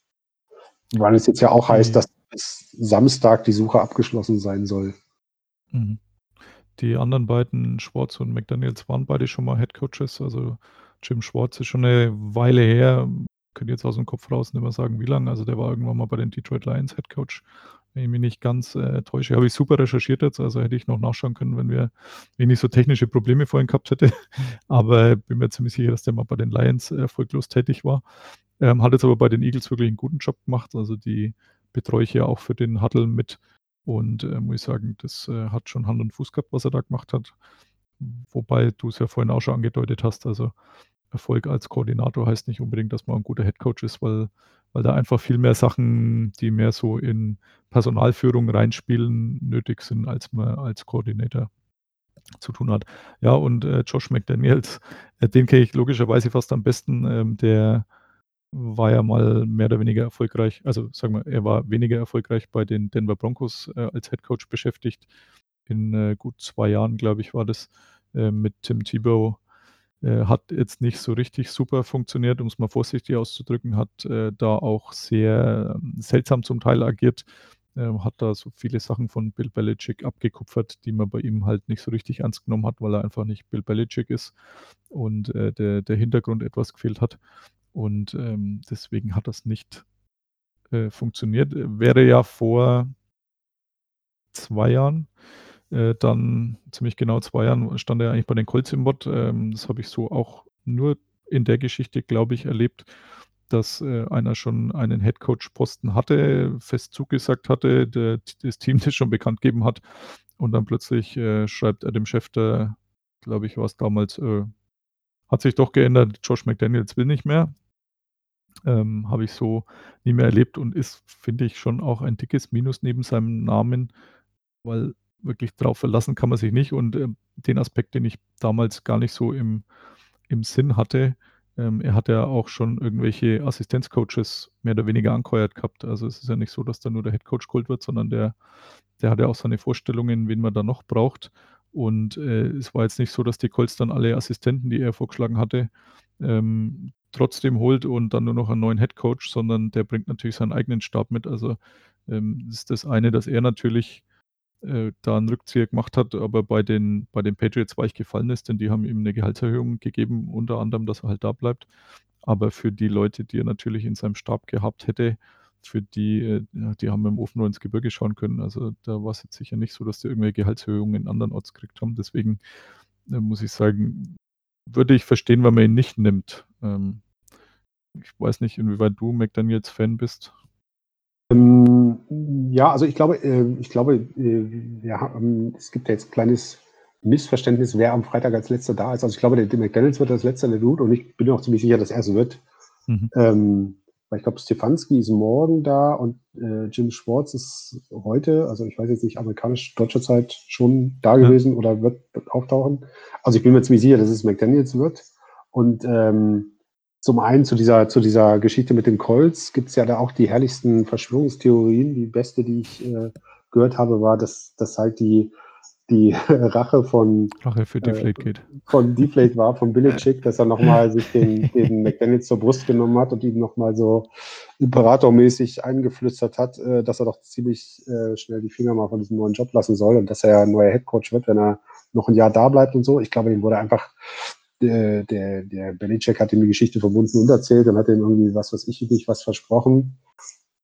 Weil es jetzt ja auch heißt, dass bis Samstag die Suche abgeschlossen sein soll. Mhm. Die anderen beiden, Schwartz und McDaniels, waren beide schon mal Head Coaches. Also Jim Schwartz ist schon eine Weile her, könnte jetzt aus dem Kopf raus nicht mehr sagen, wie lange. Also der war irgendwann mal bei den Detroit Lions Head Coach. Wenn ich mich nicht ganz äh, täusche, habe ich super recherchiert jetzt. Also hätte ich noch nachschauen können, wenn wir wenn ich nicht so technische Probleme vorhin gehabt hätte. Aber bin mir ziemlich sicher, dass der mal bei den Lions erfolglos tätig war. Ähm, hat jetzt aber bei den Eagles wirklich einen guten Job gemacht. Also die betreue ich ja auch für den Huddle mit. Und äh, muss ich sagen, das äh, hat schon Hand und Fuß gehabt, was er da gemacht hat. Wobei du es ja vorhin auch schon angedeutet hast, also Erfolg als Koordinator heißt nicht unbedingt, dass man ein guter Headcoach ist, weil, weil da einfach viel mehr Sachen, die mehr so in Personalführung reinspielen, nötig sind, als man als Koordinator zu tun hat. Ja, und äh, Josh McDaniels, äh, den kenne ich logischerweise fast am besten. Ähm, der war ja mal mehr oder weniger erfolgreich, also sagen wir, er war weniger erfolgreich bei den Denver Broncos äh, als Head Coach beschäftigt. In äh, gut zwei Jahren, glaube ich, war das äh, mit Tim Tebow. Äh, hat jetzt nicht so richtig super funktioniert, um es mal vorsichtig auszudrücken, hat äh, da auch sehr ähm, seltsam zum Teil agiert, ähm, hat da so viele Sachen von Bill Belichick abgekupfert, die man bei ihm halt nicht so richtig ernst genommen hat, weil er einfach nicht Bill Belichick ist und äh, der, der Hintergrund etwas gefehlt hat. Und ähm, deswegen hat das nicht äh, funktioniert. Wäre ja vor zwei Jahren, äh, dann ziemlich genau zwei Jahren, stand er eigentlich bei den Colts im Bot. Ähm, das habe ich so auch nur in der Geschichte, glaube ich, erlebt, dass äh, einer schon einen Headcoach-Posten hatte, fest zugesagt hatte, der, das Team das schon bekannt gegeben hat. Und dann plötzlich äh, schreibt er dem Chef, der, glaube ich, war es damals, äh, hat sich doch geändert, Josh McDaniels will nicht mehr. Ähm, Habe ich so nie mehr erlebt und ist, finde ich, schon auch ein dickes Minus neben seinem Namen, weil wirklich drauf verlassen kann man sich nicht. Und äh, den Aspekt, den ich damals gar nicht so im, im Sinn hatte, ähm, er hat ja auch schon irgendwelche Assistenzcoaches mehr oder weniger angeheuert gehabt. Also es ist ja nicht so, dass da nur der Headcoach geholt wird, sondern der, der hat ja auch seine Vorstellungen, wen man da noch braucht. Und äh, es war jetzt nicht so, dass die Colts dann alle Assistenten, die er vorgeschlagen hatte, ähm, trotzdem holt und dann nur noch einen neuen Headcoach, sondern der bringt natürlich seinen eigenen Stab mit. Also ähm, ist das eine, dass er natürlich äh, da einen Rückzieher gemacht hat, aber bei den, bei den Patriots weich gefallen ist, denn die haben ihm eine Gehaltserhöhung gegeben, unter anderem, dass er halt da bleibt. Aber für die Leute, die er natürlich in seinem Stab gehabt hätte, für die, äh, die haben im Ofen nur ins Gebirge schauen können. Also da war es jetzt sicher nicht so, dass die irgendwelche Gehaltserhöhungen in anderen Orts gekriegt haben. Deswegen äh, muss ich sagen, würde ich verstehen, wenn man ihn nicht nimmt. Ähm, ich weiß nicht, inwieweit du McDaniels Fan bist. Ähm, ja, also ich glaube, äh, ich glaube, äh, ja, ähm, es gibt ja jetzt ein kleines Missverständnis, wer am Freitag als letzter da ist. Also ich glaube, der, der McDaniels wird als letzter der Dude und ich bin auch ziemlich sicher, dass er es wird. Mhm. Ähm, weil ich glaube, Stefanski ist morgen da und äh, Jim Schwartz ist heute, also ich weiß jetzt nicht, amerikanisch, deutscher Zeit schon da Ja. gewesen oder wird, wird auftauchen. Also ich bin mir ziemlich sicher, dass es McDaniels wird. Und ähm, zum einen zu dieser, zu dieser Geschichte mit den Colts gibt es ja da auch die herrlichsten Verschwörungstheorien. Die beste, die ich äh, gehört habe, war, dass, dass halt die, die Rache von Rache für Äh, Deflate geht. von Deflate war, von Belichick, dass er nochmal sich den, den McDaniels zur Brust genommen hat und ihm nochmal so imperatormäßig eingeflüstert hat, äh, dass er doch ziemlich äh, schnell die Finger mal von diesem neuen Job lassen soll und dass er ja ein neuer Headcoach wird, wenn er noch ein Jahr da bleibt und so. Ich glaube, dem wurde einfach, äh, der, der Belichick hat ihm die Geschichte verbunden und erzählt und hat ihm irgendwie, was weiß ich nicht, was versprochen.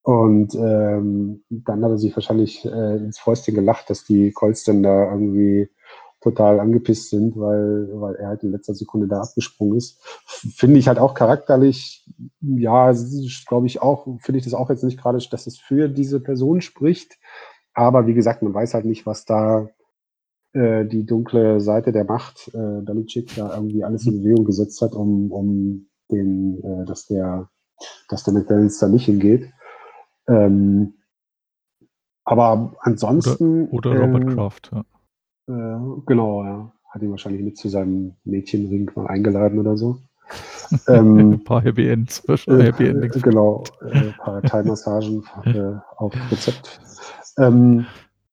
Und ähm, dann hat er sich wahrscheinlich äh, ins Fäustchen gelacht, dass die Colts dann da irgendwie total angepisst sind, weil, weil er halt in letzter Sekunde da abgesprungen ist. Finde ich halt auch charakterlich, ja, glaube ich auch, finde ich das auch jetzt nicht gerade, dass es für diese Person spricht. Aber wie gesagt, man weiß halt nicht, was da äh, die dunkle Seite der Macht, äh, Belichick da irgendwie alles in Bewegung gesetzt hat, um, um den, äh, dass der, dass der McDaniels da nicht hingeht. Ähm, aber ansonsten. Oder Robert ähm, Kraft. Ja. äh, genau, ja. Hat ihn wahrscheinlich mit zu seinem Mädchenring mal eingeladen oder so. ähm, Ein paar Happy Ends. äh, Happy Endings. genau, äh, ein paar Thai-Massagen äh, auf Rezept. Ähm,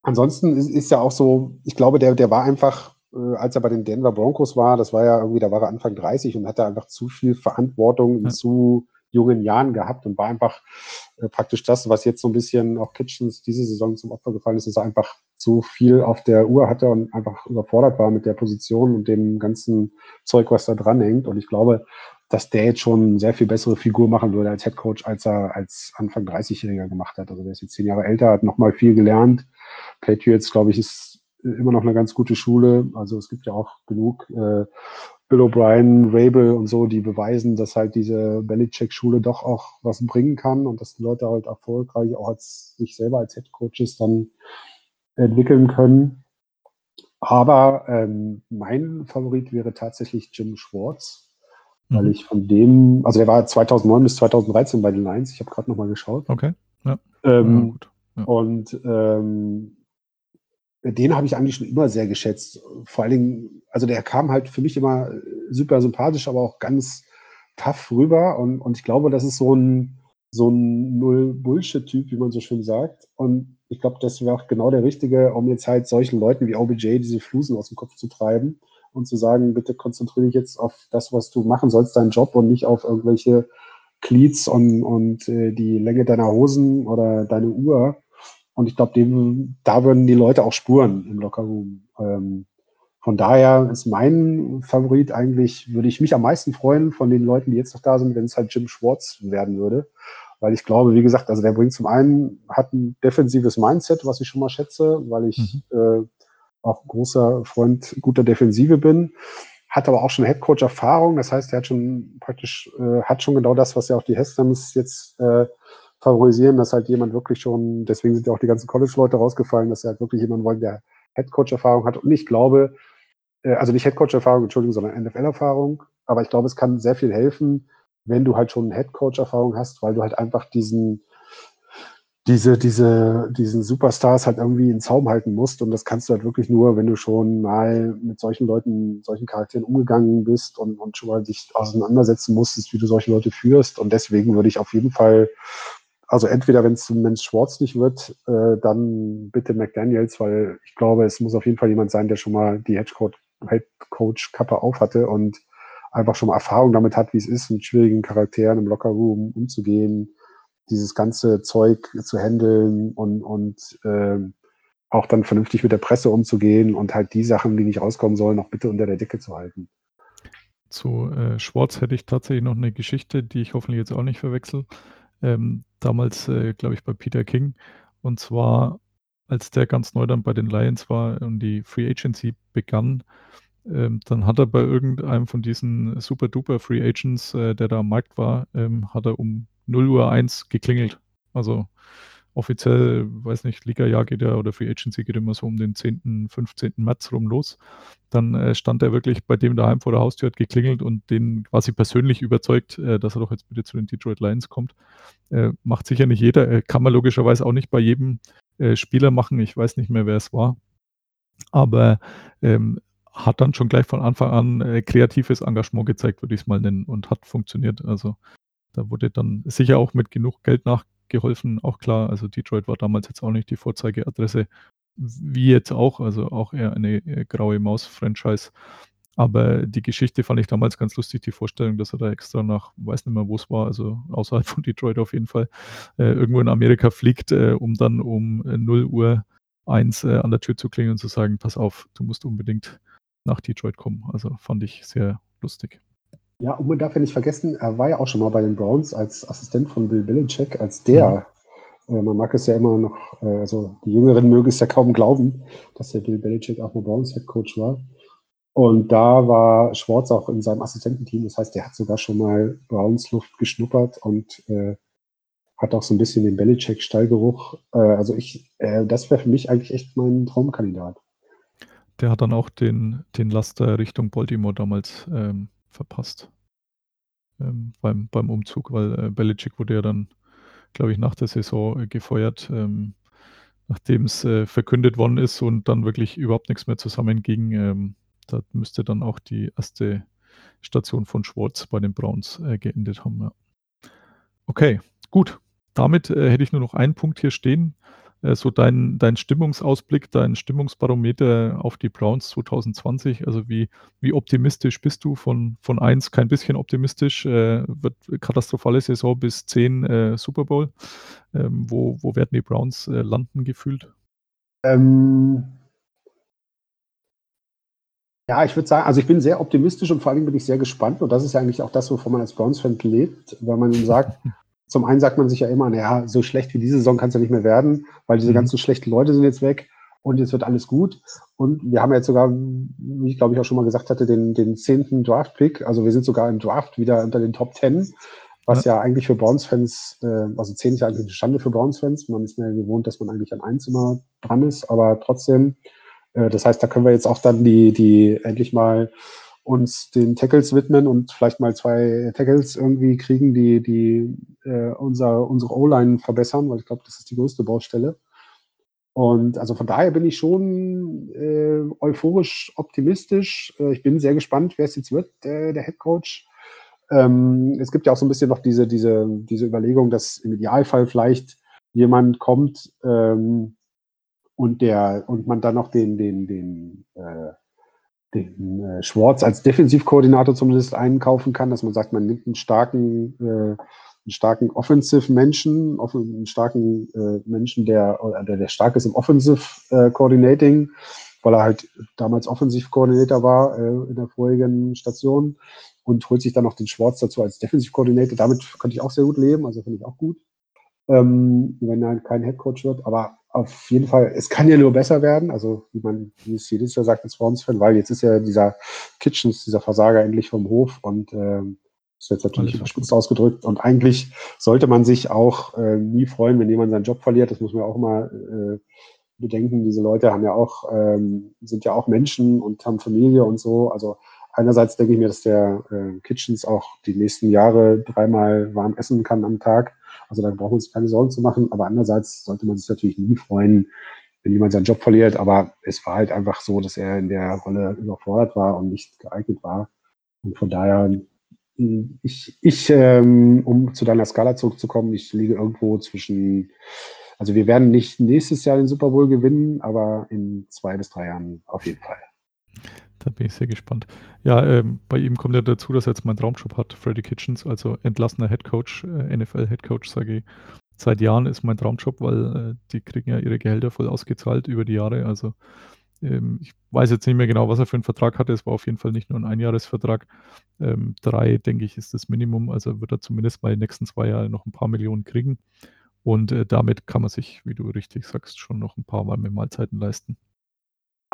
ansonsten ist, ist ja auch so, ich glaube, der, der war einfach, äh, als er bei den Denver Broncos war, das war ja irgendwie, da war er Anfang 30 und hatte einfach zu viel Verantwortung in Ja. zu jungen Jahren gehabt und war einfach äh, praktisch das, was jetzt so ein bisschen auch Kitchens diese Saison zum Opfer gefallen ist, dass er einfach zu viel auf der Uhr hatte und einfach überfordert war mit der Position und dem ganzen Zeug, was da dranhängt. Und ich glaube, dass der jetzt schon sehr viel bessere Figur machen würde als Head Coach, als er als Anfang 30-Jähriger gemacht hat. Also der ist jetzt zehn Jahre älter, hat nochmal viel gelernt. Patriots, glaube ich, ist immer noch eine ganz gute Schule. Also es gibt ja auch genug äh, Bill O'Brien, Rabel und so, die beweisen, dass halt diese Belichick-Schule doch auch was bringen kann und dass die Leute halt erfolgreich auch als sich selber als Head Coaches dann entwickeln können. Aber ähm, mein Favorit wäre tatsächlich Jim Schwartz, weil Mhm. ich von dem, also der war 2009 bis 2013 bei den Lions, ich habe gerade nochmal geschaut. Okay. Ja, Ähm, gut. Ja. Und ähm, den habe ich eigentlich schon immer sehr geschätzt. Vor allen Dingen, also der kam halt für mich immer super sympathisch, aber auch ganz tough rüber. Und, und ich glaube, das ist so ein, so ein Null-Bullshit-Typ, wie man so schön sagt. Und ich glaube, das wäre auch genau der Richtige, um jetzt halt solchen Leuten wie OBJ diese Flusen aus dem Kopf zu treiben und zu sagen, bitte konzentriere dich jetzt auf das, was du machen sollst, deinen Job und nicht auf irgendwelche Cleats und, und äh, die Länge deiner Hosen oder deine Uhr. Und ich glaube, da würden die Leute auch spuren im Lockerroom. Ähm, von daher ist mein Favorit eigentlich, würde ich mich am meisten freuen von den Leuten, die jetzt noch da sind, wenn es halt Jim Schwartz werden würde. Weil ich glaube, wie gesagt, also der bringt zum einen, hat ein defensives Mindset, was ich schon mal schätze, weil ich äh, auch großer Freund guter Defensive bin. Hat aber auch schon Headcoach-Erfahrung. Das heißt, er hat schon praktisch, äh, hat schon genau das, was ja auch die Hestams jetzt äh, favorisieren, dass halt jemand wirklich schon, deswegen sind ja auch die ganzen College-Leute rausgefallen, dass sie halt wirklich jemanden wollen, der Headcoach-Erfahrung hat. Und ich glaube, äh, also nicht Headcoach-Erfahrung, Entschuldigung, sondern NFL-Erfahrung. Aber ich glaube, es kann sehr viel helfen, wenn du halt schon Headcoach-Erfahrung hast, weil du halt einfach diesen, diese, diese, diesen Superstars halt irgendwie in Zaum halten musst. Und das kannst du halt wirklich nur, wenn du schon mal mit solchen Leuten, solchen Charakteren umgegangen bist und, und schon mal dich auseinandersetzen musstest, wie du solche Leute führst. Und deswegen würde ich auf jeden Fall, also entweder wenn es Mensch Schwartz nicht wird, äh, dann bitte McDaniels, weil ich glaube, es muss auf jeden Fall jemand sein, der schon mal die Headcoach-Kappe auf hatte und einfach schon mal Erfahrung damit hat, wie es ist, mit schwierigen Charakteren im Lockerroom umzugehen, dieses ganze Zeug zu handeln und, und ähm, auch dann vernünftig mit der Presse umzugehen und halt die Sachen, die nicht rauskommen sollen, noch bitte unter der Decke zu halten. Zu äh, Schwartz hätte ich tatsächlich noch eine Geschichte, die ich hoffentlich jetzt auch nicht verwechsel. Ähm, damals, äh, glaube ich, bei Peter King. Und zwar, als der ganz neu dann bei den Lions war und die Free Agency begann, ähm, dann hat er bei irgendeinem von diesen super duper Free Agents, äh, der da am Markt war, ähm, hat er um 0 Uhr 1 geklingelt. Also offiziell, weiß nicht, Liga-Jahr geht ja oder Free Agency geht immer so um den 10., 15. März rum los. Dann äh, stand er wirklich bei dem daheim vor der Haustür, hat geklingelt und den quasi persönlich überzeugt, äh, dass er doch jetzt bitte zu den Detroit Lions kommt. Äh, macht sicher nicht jeder, äh, kann man logischerweise auch nicht bei jedem äh, Spieler machen. Ich weiß nicht mehr, wer es war. Aber ähm, hat dann schon gleich von Anfang an äh, kreatives Engagement gezeigt, würde ich es mal nennen, und hat funktioniert. Also da wurde dann sicher auch mit genug Geld nach, geholfen, auch klar. Also Detroit war damals jetzt auch nicht die Vorzeigeadresse, wie jetzt auch, also auch eher eine äh, graue Maus-Franchise. Aber die Geschichte fand ich damals ganz lustig, die Vorstellung, dass er da extra nach, weiß nicht mehr, wo es war, also außerhalb von Detroit auf jeden Fall, äh, irgendwo in Amerika fliegt, äh, um dann um 0 Uhr 1 äh, an der Tür zu klingen und zu sagen, pass auf, du musst unbedingt nach Detroit kommen. Also fand ich sehr lustig. Ja, und man darf ja nicht vergessen, er war ja auch schon mal bei den Browns als Assistent von Bill Belichick, als der, mhm. äh, man mag es ja immer noch, äh, also die Jüngeren mögen es ja kaum glauben, dass der Bill Belichick auch mal Browns Head Coach war. Und da war Schwartz auch in seinem Assistententeam, das heißt, der hat sogar schon mal Browns Luft geschnuppert und äh, hat auch so ein bisschen den Belichick-Stallgeruch. Äh, also ich, äh, das wäre für mich eigentlich echt mein Traumkandidat. Der hat dann auch den, den Laster Richtung Baltimore damals ähm, verpasst. Ähm, beim, beim Umzug, weil äh, Belichick wurde ja dann, glaube ich, nach der Saison äh, gefeuert, ähm, nachdem es äh, verkündet worden ist und dann wirklich überhaupt nichts mehr zusammenging. Ähm, da müsste dann auch die erste Station von Schwartz bei den Browns äh, geendet haben. Ja. Okay, gut. Damit äh, hätte ich nur noch einen Punkt hier stehen. Äh, so dein, dein Stimmungsausblick, dein Stimmungsbarometer auf die Browns 2020? Also wie, wie optimistisch bist du von, von 1 kein bisschen optimistisch? Äh, wird katastrophale Saison bis 10 äh, Super Bowl. Ähm, wo, wo werden die Browns äh, landen gefühlt? Ähm, ja, ich würde sagen, also ich bin sehr optimistisch und vor allem bin ich sehr gespannt. Und das ist ja eigentlich auch das, wovon man als Browns-Fan lebt, wenn man sagt, Zum einen sagt man sich ja immer, naja, so schlecht wie diese Saison kann es ja nicht mehr werden, weil diese mhm. ganzen schlechten Leute sind jetzt weg und jetzt wird alles gut. Und wir haben jetzt sogar, wie ich glaube ich auch schon mal gesagt hatte, den, den zehnten Draft-Pick. Also wir sind sogar im Draft wieder unter den Top Ten, was ja, ja eigentlich für Browns-Fans, äh, also zehn ist ja eigentlich eine Schande für Browns-Fans. Man ist mehr gewohnt, dass man eigentlich an eins immer dran ist, aber trotzdem, äh, das heißt, da können wir jetzt auch dann die, die endlich mal uns den Tackles widmen und vielleicht mal zwei Tackles irgendwie kriegen, die, die äh, unser, unsere O-Line verbessern, weil ich glaube, das ist die größte Baustelle. Und also von daher bin ich schon äh, euphorisch optimistisch. Äh, ich bin sehr gespannt, wer es jetzt wird, äh, der Head Coach. Ähm, es gibt ja auch so ein bisschen noch diese, diese, diese Überlegung, dass im Idealfall vielleicht jemand kommt ähm, und der und man dann noch den, den, den äh, den äh, Schwartz als Defensivkoordinator zumindest einkaufen kann, dass man sagt, man nimmt einen starken, äh, einen starken Offensive-Menschen, einen starken äh, Menschen, der, der, der stark ist im Offensive-Coordinating, weil er halt damals Offensiv-Koordinator war äh, in der vorigen Station und holt sich dann noch den Schwartz dazu als Defensiv-Koordinator. Damit könnte ich auch sehr gut leben, also finde ich auch gut, ähm, wenn er kein Headcoach wird. Aber auf jeden Fall, es kann ja nur besser werden. Also, wie man, wie es jedes Jahr sagt als Browns-Fan, weil jetzt ist ja dieser Kitchens, dieser Versager endlich vom Hof und ähm, ist jetzt natürlich überspitzt ausgedrückt. Und eigentlich sollte man sich auch äh, nie freuen, wenn jemand seinen Job verliert. Das muss man auch immer äh, bedenken. Diese Leute haben ja auch, ähm, sind ja auch Menschen und haben Familie und so. Also einerseits denke ich mir, dass der äh, Kitchens auch die nächsten Jahre dreimal warm essen kann am Tag. Also da brauchen wir uns keine Sorgen zu machen. Aber andererseits sollte man sich natürlich nie freuen, wenn jemand seinen Job verliert. Aber es war halt einfach so, dass er in der Rolle überfordert war und nicht geeignet war. Und von daher, ich, ich ähm, um zu deiner Skala zurückzukommen, ich liege irgendwo zwischen, also wir werden nicht nächstes Jahr den Super Bowl gewinnen, aber in zwei bis drei Jahren auf jeden Fall. Da bin ich sehr gespannt. Ja, ähm, bei ihm kommt ja dazu, dass er jetzt meinen Traumjob hat, Freddy Kitchens, also entlassener Headcoach, äh, NFL-Headcoach, sage ich. seit Jahren ist mein Traumjob, weil äh, die kriegen ja ihre Gehälter voll ausgezahlt über die Jahre. Also ähm, ich weiß jetzt nicht mehr genau, was er für einen Vertrag hatte. Es war auf jeden Fall nicht nur ein Einjahresvertrag. Ähm, drei, denke ich, ist das Minimum. Also wird er zumindest mal die nächsten zwei Jahre noch ein paar Millionen kriegen. Und äh, damit kann man sich, wie du richtig sagst, schon noch ein paar warme Mahlzeiten leisten.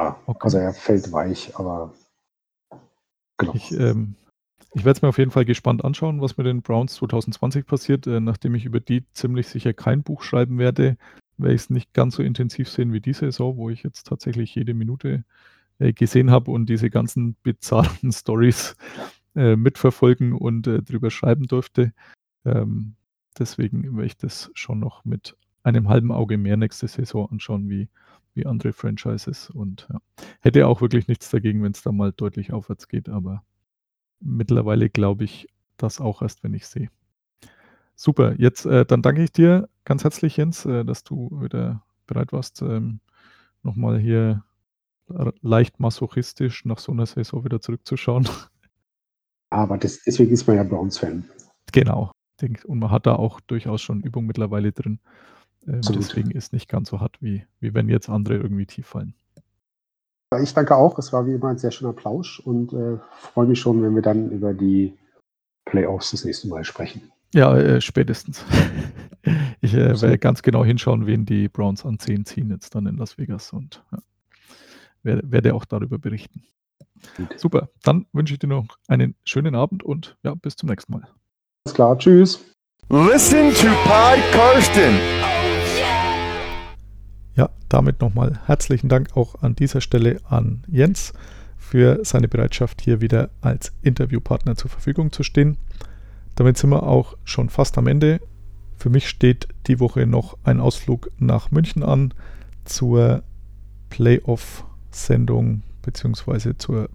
Ja, also er fällt weich, aber genau. Ich, ähm, ich werde es mir auf jeden Fall gespannt anschauen, was mit den Browns 2020 passiert. Äh, nachdem ich über die ziemlich sicher kein Buch schreiben werde, werde ich es nicht ganz so intensiv sehen wie diese Saison, wo ich jetzt tatsächlich jede Minute äh, gesehen habe und diese ganzen bizarren Stories äh, mitverfolgen und äh, drüber schreiben durfte. Ähm, deswegen werde ich das schon noch mit einem halben Auge mehr nächste Saison anschauen, wie, wie andere Franchises. Und ja, hätte auch wirklich nichts dagegen, wenn es da mal deutlich aufwärts geht, aber mittlerweile glaube ich das auch erst, wenn ich sehe. Super, jetzt äh, dann danke ich dir ganz herzlich, Jens, äh, dass du wieder bereit warst, ähm, nochmal hier leicht masochistisch nach so einer Saison wieder zurückzuschauen. Aber das, deswegen ist man ja Browns-Fan. Genau. Und man hat da auch durchaus schon Übung mittlerweile drin. Ähm, deswegen ist nicht ganz so hart, wie, wie wenn jetzt andere irgendwie tief fallen. Ich danke auch. Es war wie immer ein sehr schöner Plausch und äh, freue mich schon, wenn wir dann über die Playoffs das nächste Mal sprechen. Ja, äh, spätestens. ich äh, werde ganz genau hinschauen, wen die Browns an 10 ziehen jetzt dann in Las Vegas und ja, werde, werde auch darüber berichten. Gut. Super, dann wünsche ich dir noch einen schönen Abend und ja, bis zum nächsten Mal. Alles klar, tschüss. Listen to Pod Karsten. Ja, damit nochmal herzlichen Dank auch an dieser Stelle an Jens für seine Bereitschaft, hier wieder als Interviewpartner zur Verfügung zu stehen. Damit sind wir auch schon fast am Ende. Für mich steht die Woche noch ein Ausflug nach München an zur Playoff-Sendung bzw. zur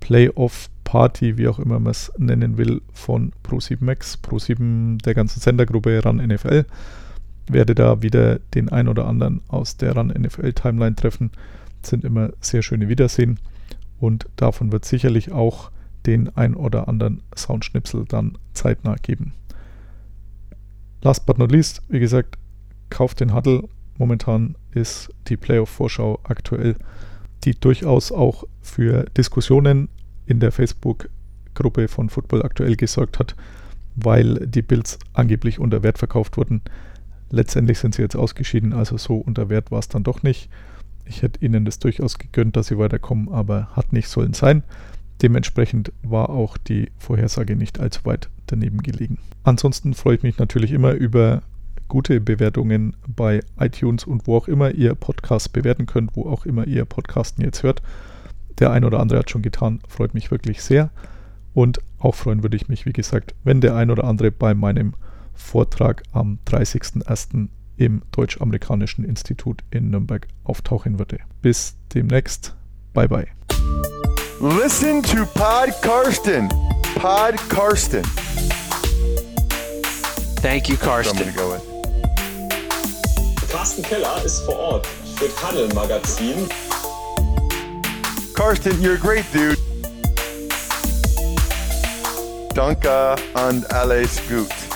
Playoff-Party, wie auch immer man es nennen will, von Pro7 Max, Pro7 der ganzen Sendergruppe RAN NFL werde da wieder den ein oder anderen aus der RAN NFL Timeline treffen. Sind immer sehr schöne Wiedersehen und davon wird sicherlich auch den ein oder anderen Soundschnipsel dann zeitnah geben. Last but not least, wie gesagt, kauft den Huddle. Momentan ist die Playoff-Vorschau aktuell, die durchaus auch für Diskussionen in der Facebook-Gruppe von Football aktuell gesorgt hat, weil die Bills angeblich unter Wert verkauft wurden. Letztendlich sind sie jetzt ausgeschieden, also so unter Wert war es dann doch nicht. Ich hätte ihnen das durchaus gegönnt, dass sie weiterkommen, aber hat nicht sollen sein. Dementsprechend war auch die Vorhersage nicht allzu weit daneben gelegen. Ansonsten freue ich mich natürlich immer über gute Bewertungen bei iTunes und wo auch immer ihr Podcast bewerten könnt, wo auch immer ihr Podcasten jetzt hört. Der ein oder andere hat schon getan, freut mich wirklich sehr. Und auch freuen würde ich mich, wie gesagt, wenn der ein oder andere bei meinem Vortrag am 30.01. im Deutsch-Amerikanischen Institut in Nürnberg auftauchen würde. Bis demnächst. Bye bye. Listen to Pod Karsten. Pod Karsten. Thank you, Karsten. Go. Carsten Keller ist vor Ort für Tunnel Magazin. Karsten, you're a great dude. Danke und alles gut.